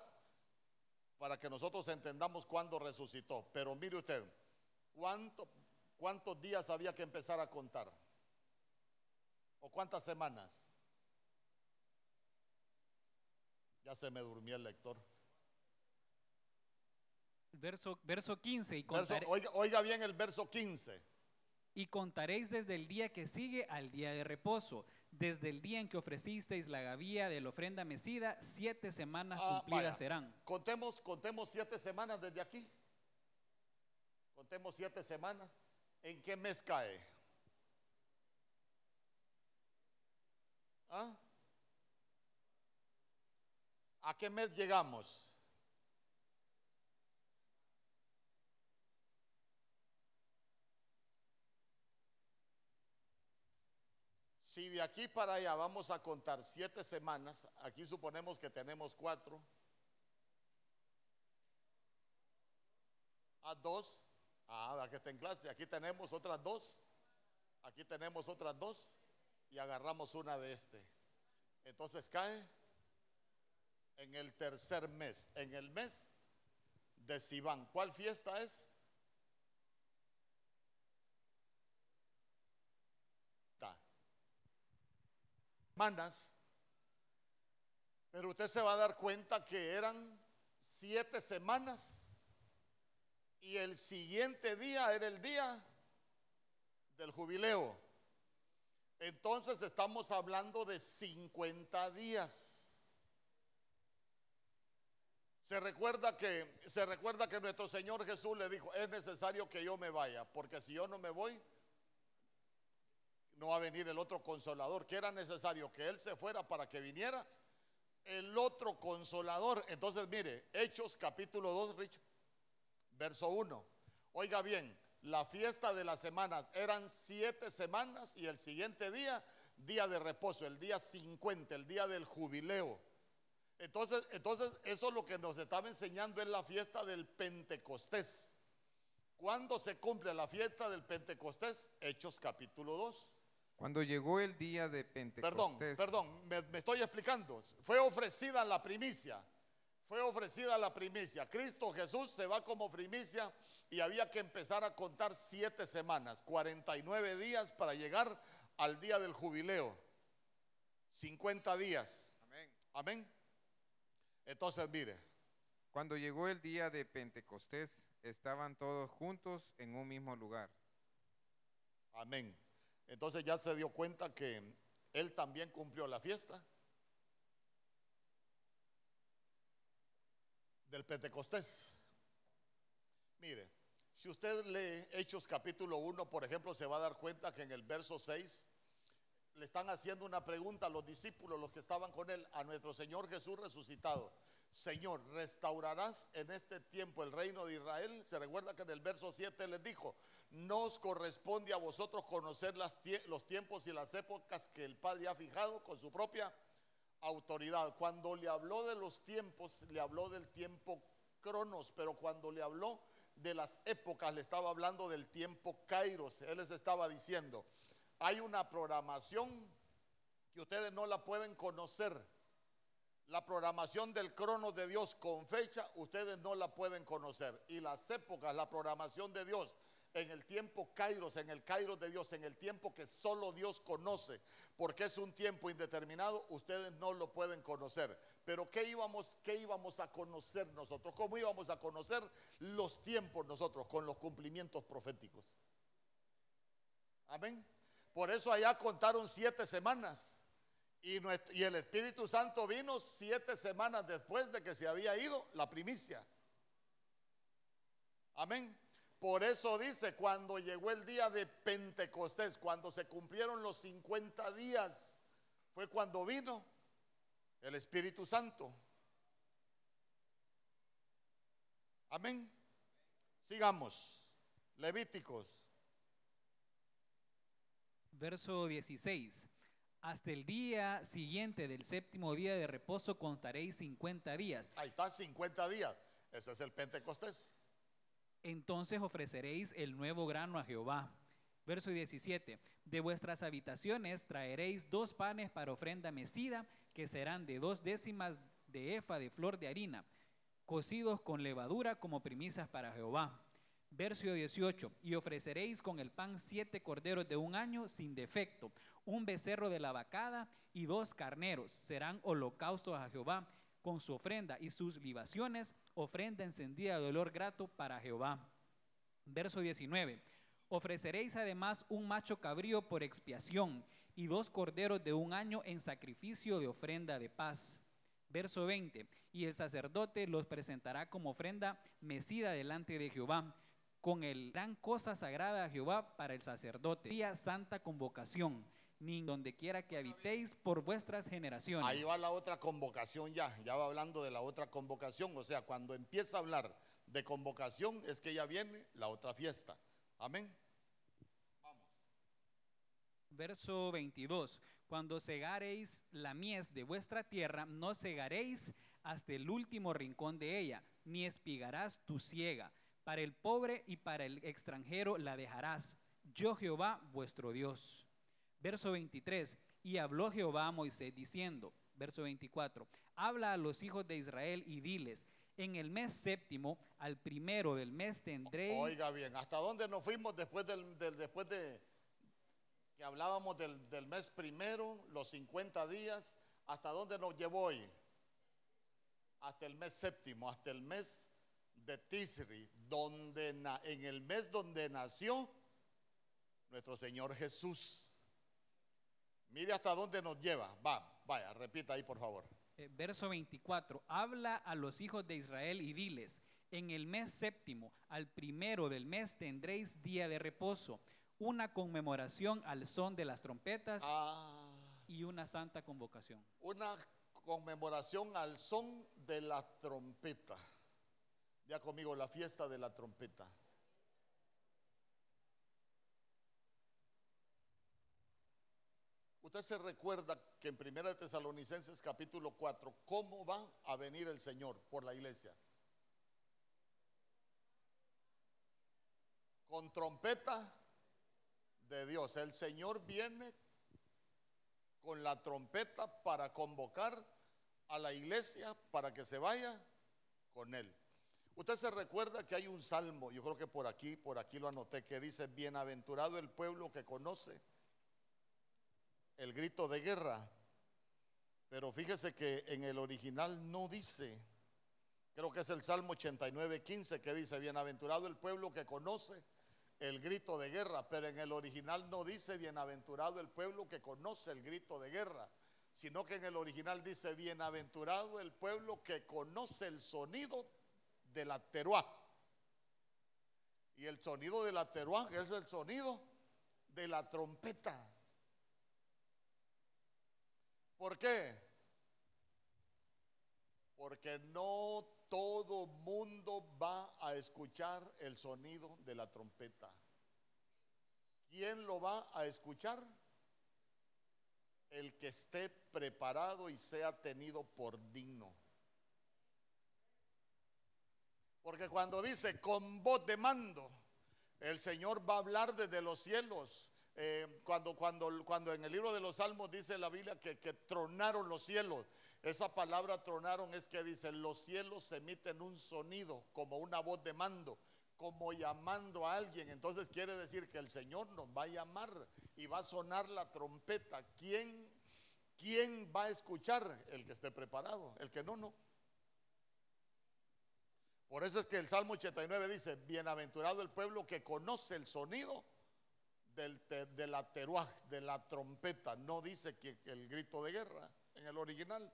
para que nosotros entendamos cuándo resucitó. Pero mire usted, ¿cuánto, ¿cuántos días había que empezar a contar? ¿O cuántas semanas? Ya se me durmió el lector. Verso, verso 15. Y, Verso- contare- oiga, oiga bien el verso 15. y contaréis desde el día que sigue al día de reposo, desde el día en que ofrecisteis la gavía de la ofrenda mecida, siete semanas Ah, cumplidas vaya. serán. Contemos, contemos siete semanas desde aquí. Contemos siete semanas. ¿En qué mes cae? ¿Ah? ¿A qué mes llegamos? Si de aquí para allá vamos a contar siete semanas, aquí suponemos que tenemos cuatro. A dos. Ah, que está en clase. Aquí tenemos otras dos. Aquí tenemos otras dos. Y agarramos una de este. Entonces cae en el tercer mes. En el mes de Sivan. ¿Cuál fiesta es? Ta. Semanas. Pero usted se va a dar cuenta que eran siete semanas y el siguiente día era el día del jubileo. Entonces estamos hablando de 50 días. Se recuerda que se recuerda que nuestro Señor Jesús le dijo, "Es necesario que yo me vaya, porque si yo no me voy, no va a venir el otro consolador, que era necesario que él se fuera para que viniera el otro consolador." Entonces, mire, Hechos capítulo 2, Rich, verso 1. Oiga bien, la fiesta de las semanas eran siete semanas y el siguiente día, día de reposo, el día 50, el día del jubileo. Entonces, entonces eso lo que nos estaba enseñando es la fiesta del Pentecostés. ¿Cuándo se cumple la fiesta del Pentecostés? Hechos capítulo 2. Cuando llegó el día de Perdón, Pentecostés, perdón, me, me estoy explicando. Fue ofrecida la primicia. Fue ofrecida la primicia. Cristo Jesús se va como primicia y había que empezar a contar siete semanas, 49 días para llegar al día del jubileo. 50 días. Amén. Amén. Entonces, mire, Cuando llegó el día de Pentecostés, estaban todos juntos en un mismo lugar. amén. Entonces ya se dio cuenta que él también cumplió la fiesta del Pentecostés. Mire, si usted lee Hechos capítulo 1, por ejemplo, se va a dar cuenta que en el verso 6 le están haciendo una pregunta a los discípulos, los que estaban con él, a nuestro Señor Jesús resucitado. Señor, ¿restaurarás en este tiempo el reino de Israel? Se recuerda que en el verso 7 les dijo, no os corresponde a vosotros conocer los tiempos y las épocas que el Padre ha fijado con su propia autoridad. Cuando le habló de los tiempos, le habló del tiempo cronos, pero cuando le habló de las épocas, le estaba hablando del tiempo kairos. Él les estaba diciendo, hay una programación que ustedes no la pueden conocer. La programación del crono de Dios con fecha, ustedes no la pueden conocer. Y las épocas, la programación de Dios en el tiempo kairos, en el kairos de Dios, en el tiempo que solo Dios conoce, porque es un tiempo indeterminado, ustedes no lo pueden conocer. Pero ¿qué íbamos, qué íbamos a conocer nosotros? ¿Cómo íbamos a conocer los tiempos nosotros? Con los cumplimientos proféticos. Amén. Por eso allá contaron siete semanas. Y, el Espíritu Santo vino siete semanas después de que se había ido la primicia. Amén. Por eso dice, cuando llegó el día de Pentecostés, cuando se cumplieron los 50 días, fue cuando vino el Espíritu Santo. Amén. Sigamos. Levíticos. Verso 16. Hasta el día siguiente del séptimo día de reposo contaréis 50 días. Ahí está, 50 días. Ese es el Pentecostés. Entonces ofreceréis el nuevo grano a Jehová. Verso 17. De vuestras habitaciones traeréis dos panes para ofrenda mecida, que serán de dos décimas de efa de flor de harina, cocidos con levadura como primicias para Jehová. Verso 18. Y ofreceréis con el pan siete corderos de un año sin defecto, un becerro de la vacada y dos carneros. Serán holocaustos a Jehová con su ofrenda y sus libaciones, ofrenda encendida de olor grato para Jehová. Verso 19. Ofreceréis además un macho cabrío por expiación y dos corderos de un año en sacrificio de ofrenda de paz. Verso 20. Y el sacerdote los presentará como ofrenda mecida delante de Jehová, con el gran cosa sagrada a Jehová para el sacerdote. Día santa convocación, ni donde quiera que habitéis por vuestras generaciones. Ahí va la otra convocación ya, ya va hablando de la otra convocación. O sea, cuando empieza a hablar de convocación es que ya viene la otra fiesta. Amén. Verso 22. Cuando segareis la mies de vuestra tierra, no segaréis hasta el último rincón de ella, ni espigarás tu siega. Para el pobre y para el extranjero la dejarás. Yo Jehová vuestro Dios. Verso 23. Y habló Jehová a Moisés diciendo, verso 24, habla a los hijos de Israel y diles, en el mes séptimo, al primero del mes tendréis... Oiga bien, ¿hasta dónde nos fuimos después, del, después de que hablábamos del, del mes primero, los 50 días? ¿Hasta dónde nos llevó hoy? Hasta el mes séptimo, hasta el mes de Tisri, donde en el mes donde nació nuestro Señor Jesús. Mire hasta dónde nos lleva. Va, vaya, repita ahí por favor. Eh, verso 24, habla a los hijos de Israel y diles, en el mes séptimo, al primero del mes tendréis día de reposo, una conmemoración al son de las trompetas Ah, y una santa convocación. una conmemoración al son de la trompeta. Ya conmigo, la fiesta de la trompeta. Usted se recuerda que en 1 de Tesalonicenses capítulo 4, ¿cómo va a venir el Señor por la iglesia? Con trompeta de Dios. El Señor viene con la trompeta para convocar a la iglesia para que se vaya con él. Usted se recuerda que hay un salmo, yo creo que por aquí, por aquí lo anoté, que dice, bienaventurado el pueblo que conoce el grito de guerra. Pero fíjese que en el original no dice, creo que es el Salmo 89, 15, que dice, bienaventurado el pueblo que conoce el grito de guerra, pero en el original no dice bienaventurado el pueblo que conoce el grito de guerra, sino que en el original dice bienaventurado el pueblo que conoce el sonido de la teruá. Y el sonido de la teruá es el sonido de la trompeta. ¿Por qué? Porque no todo mundo va a escuchar el sonido de la trompeta. ¿Quién lo va a escuchar? El que esté preparado y sea tenido por digno. Porque cuando dice con voz de mando, el Señor va a hablar desde los cielos. Eh, cuando, cuando, cuando en el libro de los Salmos dice la Biblia que, que tronaron los cielos, esa palabra tronaron es que dice, los cielos emiten un sonido como una voz de mando, como llamando a alguien. Entonces quiere decir que el Señor nos va a llamar y va a sonar la trompeta. ¿Quién, quién va a escuchar? El que esté preparado, el que no, no. Por eso es que el Salmo 89 dice, bienaventurado el pueblo que conoce el sonido del de la teruaj, de la trompeta. No dice que el grito de guerra en el original.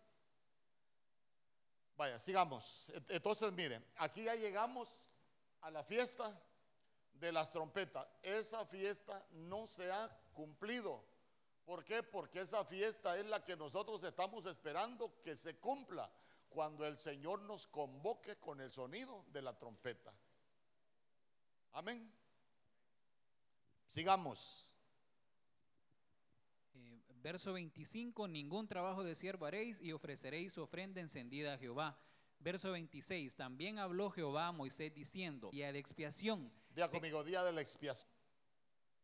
Vaya, sigamos. Ent- Entonces, miren, aquí ya llegamos a la fiesta de las trompetas. Esa fiesta no se ha cumplido. ¿Por qué? Porque esa fiesta es la que nosotros estamos esperando que se cumpla cuando el Señor nos convoque con el sonido de la trompeta. Amén. Sigamos. Eh, verso 25, ningún trabajo de siervo haréis y ofreceréis ofrenda encendida a Jehová. Verso 26, también habló Jehová a Moisés diciendo, día de expiación. Día conmigo, día de la expiación.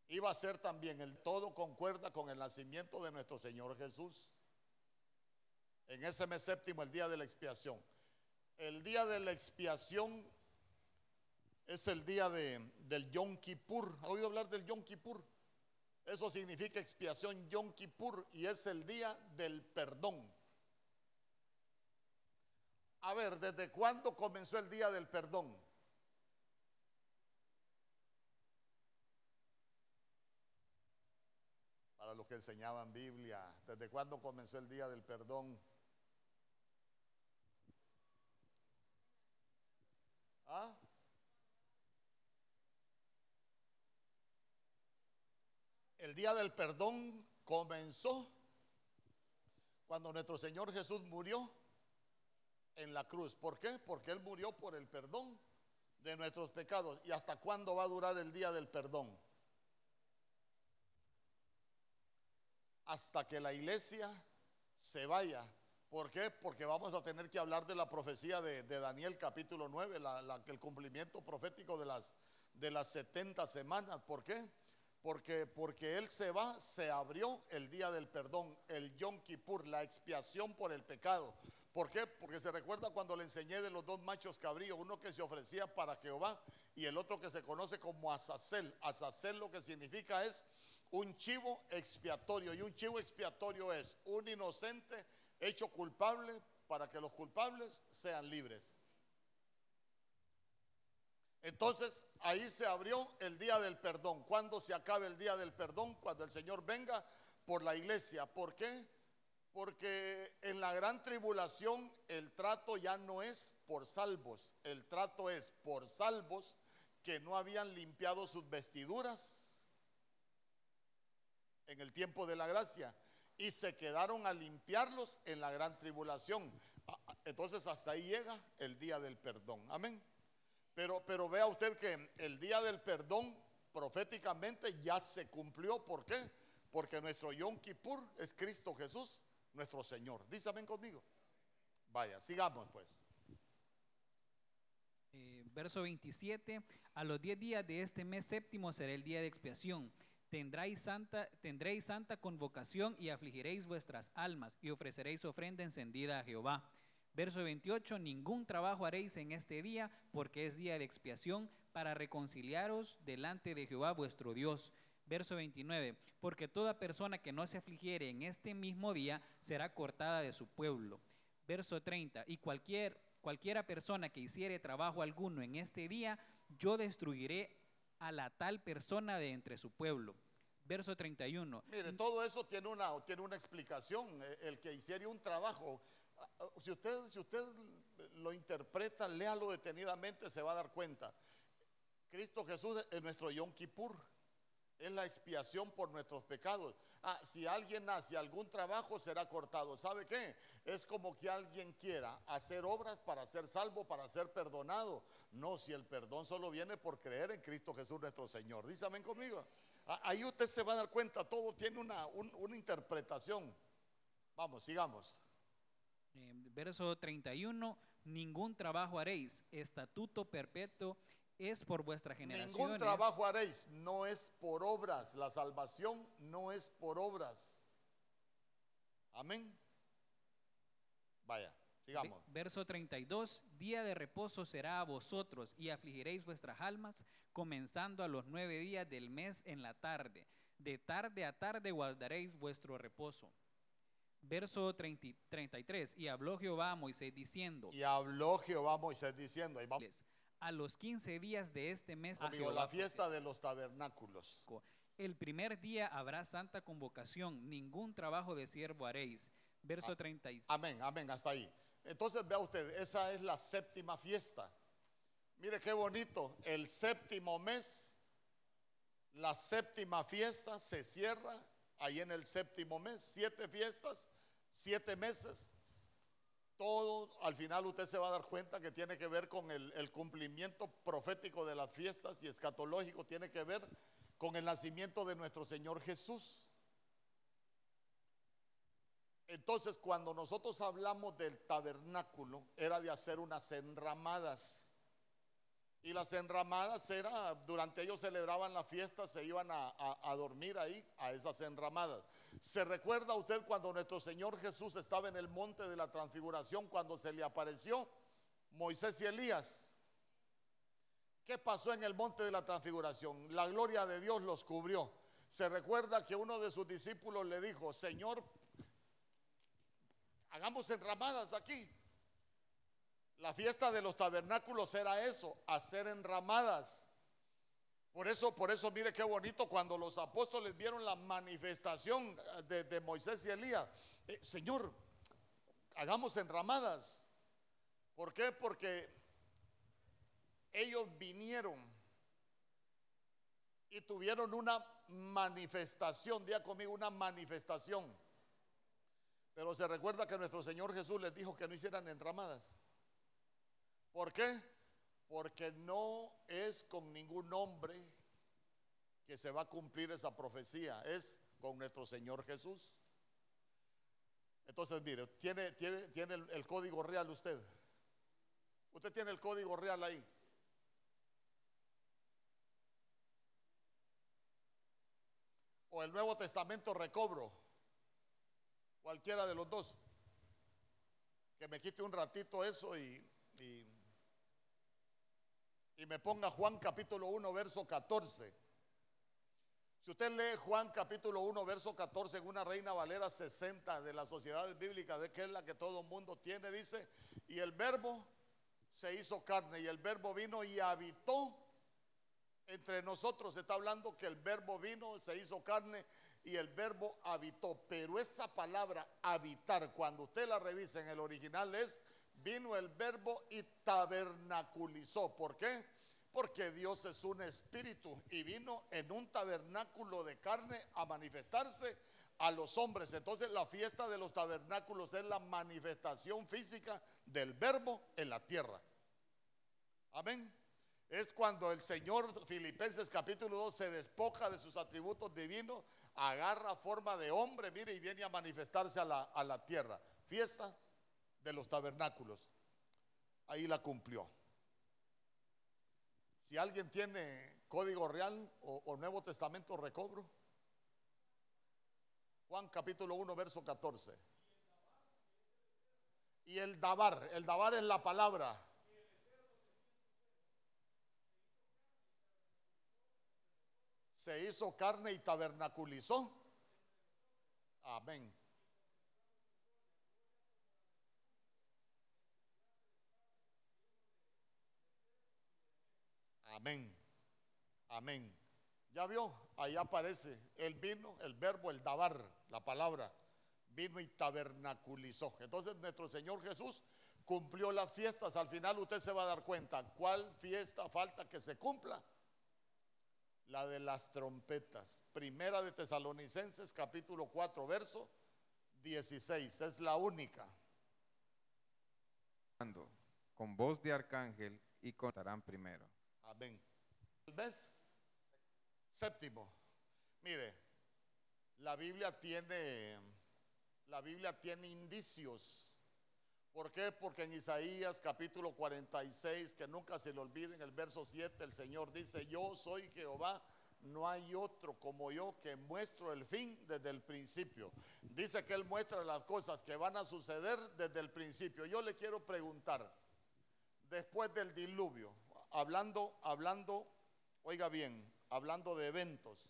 Iba a ser también el todo concuerda con el nacimiento de nuestro Señor Jesús. En ese mes séptimo, el día de la expiación. El día de la expiación es el día de, del Yom Kippur. ¿Ha oído hablar del Yom Kippur? Eso significa expiación Yom Kippur y es el día del perdón. A ver, ¿desde cuándo comenzó el día del perdón? Para los que enseñaban Biblia, ¿desde cuándo comenzó el día del perdón? ¿Ah? El día del perdón comenzó cuando nuestro Señor Jesús murió en la cruz. ¿Por qué? Porque Él murió por el perdón de nuestros pecados. ¿Y hasta cuándo va a durar el día del perdón? Hasta que la iglesia se vaya. ¿Por qué? Porque vamos a tener que hablar de la profecía de, Daniel capítulo 9, la, la, el cumplimiento profético de las, de las 70 semanas. ¿Por qué? Porque, porque Él se va, se abrió el día del perdón, el Yom Kippur, la expiación por el pecado. ¿Por qué? Porque se recuerda cuando le enseñé de los dos machos cabríos, uno que se ofrecía para Jehová y el otro que se conoce como Azazel. Azazel lo que significa es un chivo expiatorio y un chivo expiatorio es un inocente hecho culpable para que los culpables sean libres. Entonces ahí se abrió el día del perdón. ¿Cuándo se acabe el día del perdón? Cuando el Señor venga por la iglesia. ¿Por qué? Porque en la gran tribulación el trato ya no es por salvos, el trato es por salvos que no habían limpiado sus vestiduras en el tiempo de la gracia y se quedaron a limpiarlos en la gran tribulación. Entonces hasta ahí llega el día del perdón. Amén. Pero, pero vea usted que el día del perdón proféticamente ya se cumplió. ¿Por qué? Porque nuestro Yom Kippur es Cristo Jesús, nuestro Señor. Dice conmigo. Vaya, sigamos pues. Eh, verso 27, a los 10 días de este mes séptimo será el día de expiación. Tendréis santa, tendréis santa convocación y afligiréis vuestras almas y ofreceréis ofrenda encendida a Jehová. Verso 28, ningún trabajo haréis en este día porque es día de expiación para reconciliaros delante de Jehová vuestro Dios. Verso 29, porque toda persona que no se afligiere en este mismo día será cortada de su pueblo. Verso 30, y cualquier, cualquiera persona que hiciere trabajo alguno en este día, yo destruiré a la tal persona de entre su pueblo. Verso 31. Mire, todo eso tiene una, tiene una explicación. El que hiciera un trabajo, si usted, si usted lo interpreta, léalo detenidamente, se va a dar cuenta. Cristo Jesús es nuestro Yom Kippur es la expiación por nuestros pecados. Ah, si alguien hace algún trabajo será cortado. ¿Sabe qué? Es como que alguien quiera hacer obras para ser salvo, para ser perdonado. No, si el perdón solo viene por creer en Cristo Jesús nuestro Señor. Dísame conmigo. Ah, ahí usted se va a dar cuenta, todo tiene una, una interpretación. Vamos, sigamos. Verso 31, ningún trabajo haréis, estatuto perpetuo es por vuestra generación. Ningún trabajo haréis, no es por obras. La salvación no es por obras. Amén. Vaya, sigamos. Verso 32, día de reposo será a vosotros y afligiréis vuestras almas, comenzando a los nueve días del mes en la tarde. De tarde a tarde guardaréis vuestro reposo. Verso 30, 33, y habló Jehová a Moisés diciendo. Y habló Jehová a Moisés diciendo. Ahí vamos a los 15 días de este mes. Amigo, la fiesta de los tabernáculos. El primer día habrá santa convocación, ningún trabajo de siervo haréis. Verso 36. Amén, amén, hasta ahí. Entonces vea usted, esa es la séptima fiesta. Mire qué bonito, el séptimo mes, la séptima fiesta se cierra ahí en el séptimo mes, siete fiestas, siete meses. Todo, al final usted se va a dar cuenta que tiene que ver con el, el cumplimiento profético de las fiestas y escatológico, tiene que ver con el nacimiento de nuestro Señor Jesús. Entonces, cuando nosotros hablamos del tabernáculo, era de hacer unas enramadas. Y las enramadas era, durante ellos celebraban la fiesta, se iban a, a- dormir ahí, a esas enramadas. ¿Se recuerda usted cuando nuestro Señor Jesús estaba en el monte de la transfiguración, cuando se le apareció Moisés y Elías? ¿Qué pasó en el monte de la transfiguración? La gloria de Dios los cubrió. Se recuerda que uno de sus discípulos le dijo, Señor, hagamos enramadas aquí. La fiesta de los tabernáculos era eso, hacer enramadas. Por eso, por eso, mire qué bonito cuando los apóstoles vieron la manifestación de, Moisés y Elías. Eh, Señor, hagamos enramadas. ¿Por qué? Porque ellos vinieron y tuvieron una manifestación, día conmigo, una manifestación. Pero se recuerda que nuestro Señor Jesús les dijo que no hicieran enramadas. ¿Por qué? Porque no es con ningún hombre que se va a cumplir esa profecía, es con nuestro Señor Jesús. Entonces, mire, tiene, tiene, tiene el, código real usted. Usted tiene el código real ahí. O el Nuevo Testamento recobro. Cualquiera de los dos. Que me quite un ratito eso y, y me ponga Juan capítulo 1, verso 14. Si usted lee Juan capítulo 1, verso 14 en una Reina Valera 60 de las sociedades bíblicas, de que es la que todo mundo tiene, dice, y el verbo se hizo carne y el verbo vino y habitó entre nosotros. Se está hablando que el verbo vino, se hizo carne y el verbo habitó. Pero esa palabra habitar, cuando usted la revisa en el original es, vino el verbo y tabernaculizó. ¿Por qué? Porque Dios es un espíritu y vino en un tabernáculo de carne a manifestarse a los hombres. Entonces la fiesta de los tabernáculos es la manifestación física del verbo en la tierra. Amén. Es cuando el Señor, Filipenses capítulo 2, se despoja de sus atributos divinos, agarra forma de hombre, mire, y viene a manifestarse a la, a la tierra. Fiesta de los tabernáculos. Ahí la cumplió. Si alguien tiene código real o, Nuevo Testamento, recobro. Juan capítulo 1, verso 14. Y el dabar, el dabar es la palabra. Se hizo carne y tabernaculizó. Amén. Amén. Amén. Ya vio, ahí aparece el vino, el verbo, el dabar, la palabra. Vino y tabernaculizó. Entonces nuestro Señor Jesús cumplió las fiestas. Al final usted se va a dar cuenta cuál fiesta falta que se cumpla. La de las trompetas. Primera de Tesalonicenses capítulo 4 verso 16. Es la única. Con voz de arcángel y contarán primero. Amén. El mes séptimo. Mire, la Biblia tiene la Biblia tiene indicios. ¿Por qué? Porque en Isaías capítulo 46, que nunca se le olvide, en el verso 7, el Señor dice, yo soy Jehová, no hay otro como yo que muestro el fin desde el principio. Dice que Él muestra las cosas que van a suceder desde el principio. Yo le quiero preguntar, después del diluvio, hablando, hablando, oiga bien, hablando de eventos,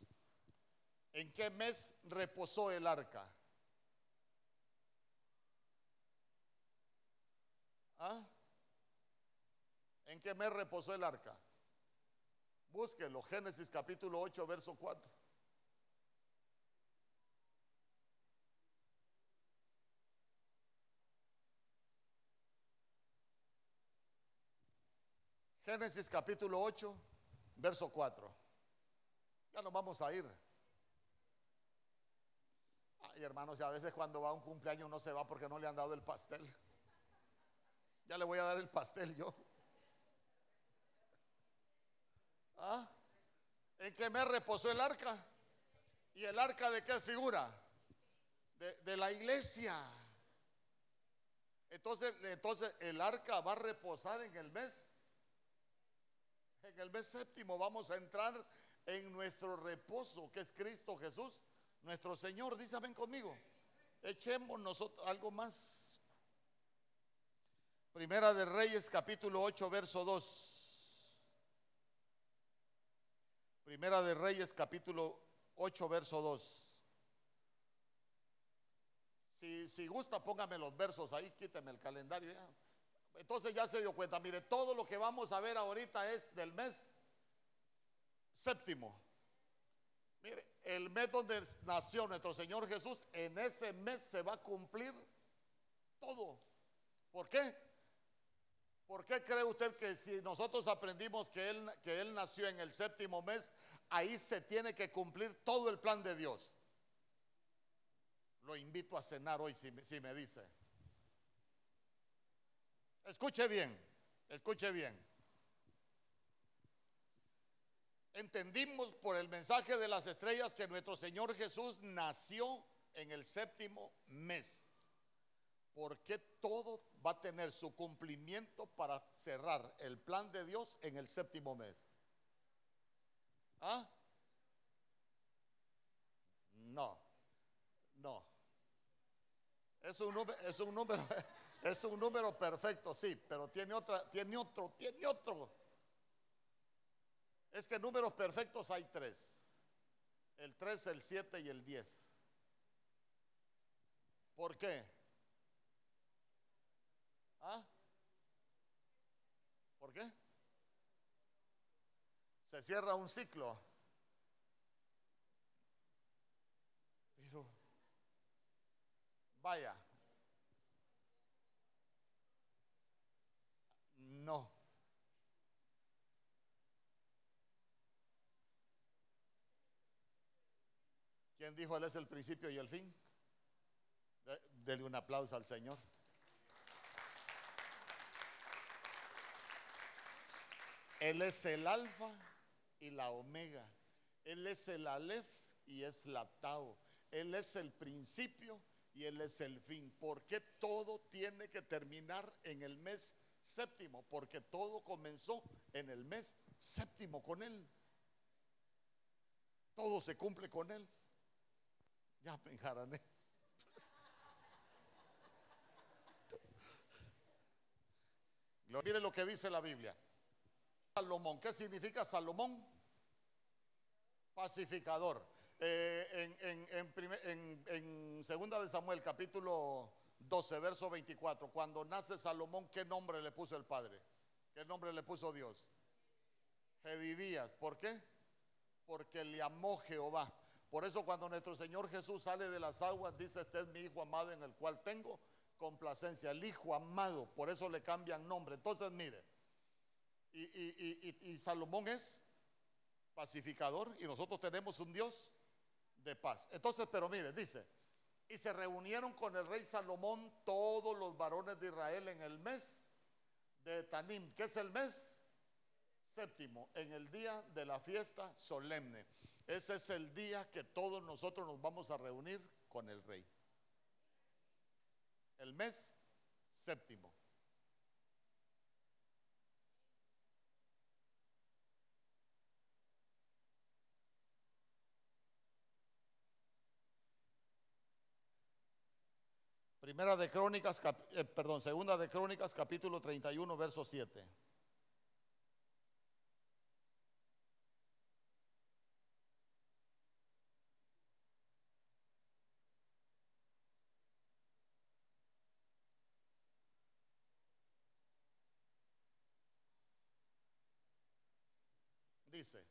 ¿en qué mes reposó el arca? ¿Ah? ¿En qué mes reposó el arca? Búsquelo, Génesis capítulo 8, verso 4. Génesis capítulo 8, verso 4. Ya nos vamos a ir. Ay, hermanos, y a veces cuando va a un cumpleaños no se va porque no le han dado el pastel. Ya le voy a dar el pastel yo. ¿Ah? ¿En qué me reposó el arca? ¿Y el arca de qué figura? De, de la iglesia. Entonces, entonces el arca va a reposar en el mes. En el mes séptimo vamos a entrar en nuestro reposo, que es Cristo Jesús, nuestro Señor. Dice, conmigo. Echemos nosotros algo más. Primera de Reyes, capítulo 8, verso 2. Primera de Reyes, capítulo 8, verso 2. Si, si gusta, póngame los versos ahí, quíteme el calendario. ya. Entonces ya se dio cuenta, mire, todo lo que vamos a ver ahorita es del mes séptimo. Mire, el mes donde nació nuestro Señor Jesús, en ese mes se va a cumplir todo. ¿Por qué? ¿Por qué cree usted que si nosotros aprendimos que él, que él nació en el séptimo mes, ahí se tiene que cumplir todo el plan de Dios? Lo invito a cenar hoy si, si me dice. Escuche bien, escuche bien. Entendimos por el mensaje de las estrellas que nuestro Señor Jesús nació en el séptimo mes. Porque todo va a tener su cumplimiento para cerrar el plan de Dios en el séptimo mes? ¿Ah? No, no. Es un es un número, *laughs* es un número perfecto, sí, pero tiene otra, tiene otro, tiene otro. Es que números perfectos hay tres. El 3, el 7 y el 10. ¿Por qué? ¿Ah? ¿Por qué? Se cierra un ciclo. Pero, vaya. No. ¿Quién dijo Él es el principio y el fin? De- Dele un aplauso al Señor. Él es el alfa y la omega. Él es el alef y es la tau. Él es el principio y él es el fin. ¿Por qué todo tiene que terminar en el mes séptimo? Porque todo comenzó en el mes séptimo con él. Todo se cumple con él. Ya me enjarané. Mire lo que dice la Biblia. Salomón, ¿qué significa Salomón? Pacificador. Eh, en, segunda de Samuel, capítulo 12, verso 24, cuando nace Salomón, ¿qué nombre le puso el padre? ¿Qué nombre le puso Dios? Jedidías. ¿Por qué? Porque le amó Jehová. Por eso cuando nuestro Señor Jesús sale de las aguas, dice, este es mi hijo amado en el cual tengo complacencia. El hijo amado, por eso le cambian nombre. Entonces, mire, y Salomón es pacificador y nosotros tenemos un Dios de paz. Entonces, pero mire, dice, y se reunieron con el rey Salomón todos los varones de Israel en el mes de Tanim, que es el mes séptimo, en el día de la fiesta solemne. Ese es el día que todos nosotros nos vamos a reunir con el rey. El mes séptimo. Primera de Crónicas, cap- eh, perdón, segunda de Crónicas, capítulo 31, verso 7. Dice,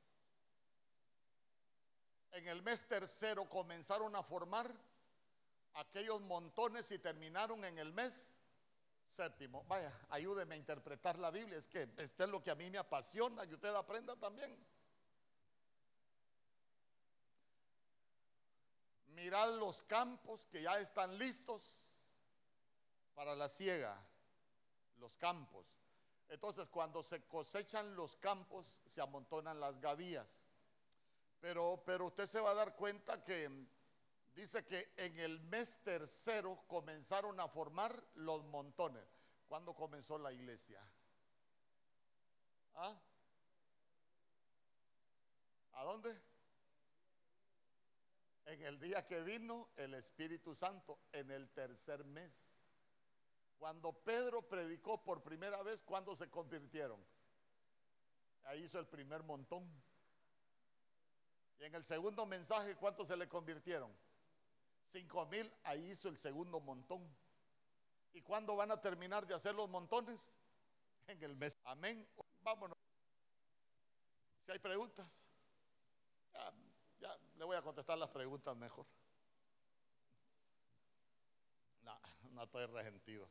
en el mes tercero comenzaron a formar aquellos montones y terminaron en el mes Séptimo, vaya, ayúdeme a interpretar la Biblia. Es que este es lo que a mí me apasiona, que usted aprenda también. Mirad los campos que ya están listos para la siega. Los campos. Entonces, cuando se cosechan los campos, se amontonan las gavillas. Pero, pero usted se va a dar cuenta que dice que en el mes tercero comenzaron a formar los montones. ¿Cuándo comenzó la iglesia? ¿Ah? ¿A dónde? En el día que vino el Espíritu Santo, en el tercer mes. Cuando Pedro predicó por primera vez, ¿cuándo se convirtieron? Ahí hizo el primer montón. Y en el segundo mensaje, ¿cuántos se le convirtieron? Cinco mil, ahí hizo el segundo montón. ¿Y cuándo van a terminar de hacer los montones? En el mes. Amén. Vámonos. Si hay preguntas, ya, ya le voy a contestar las preguntas mejor. No, no estoy resentido.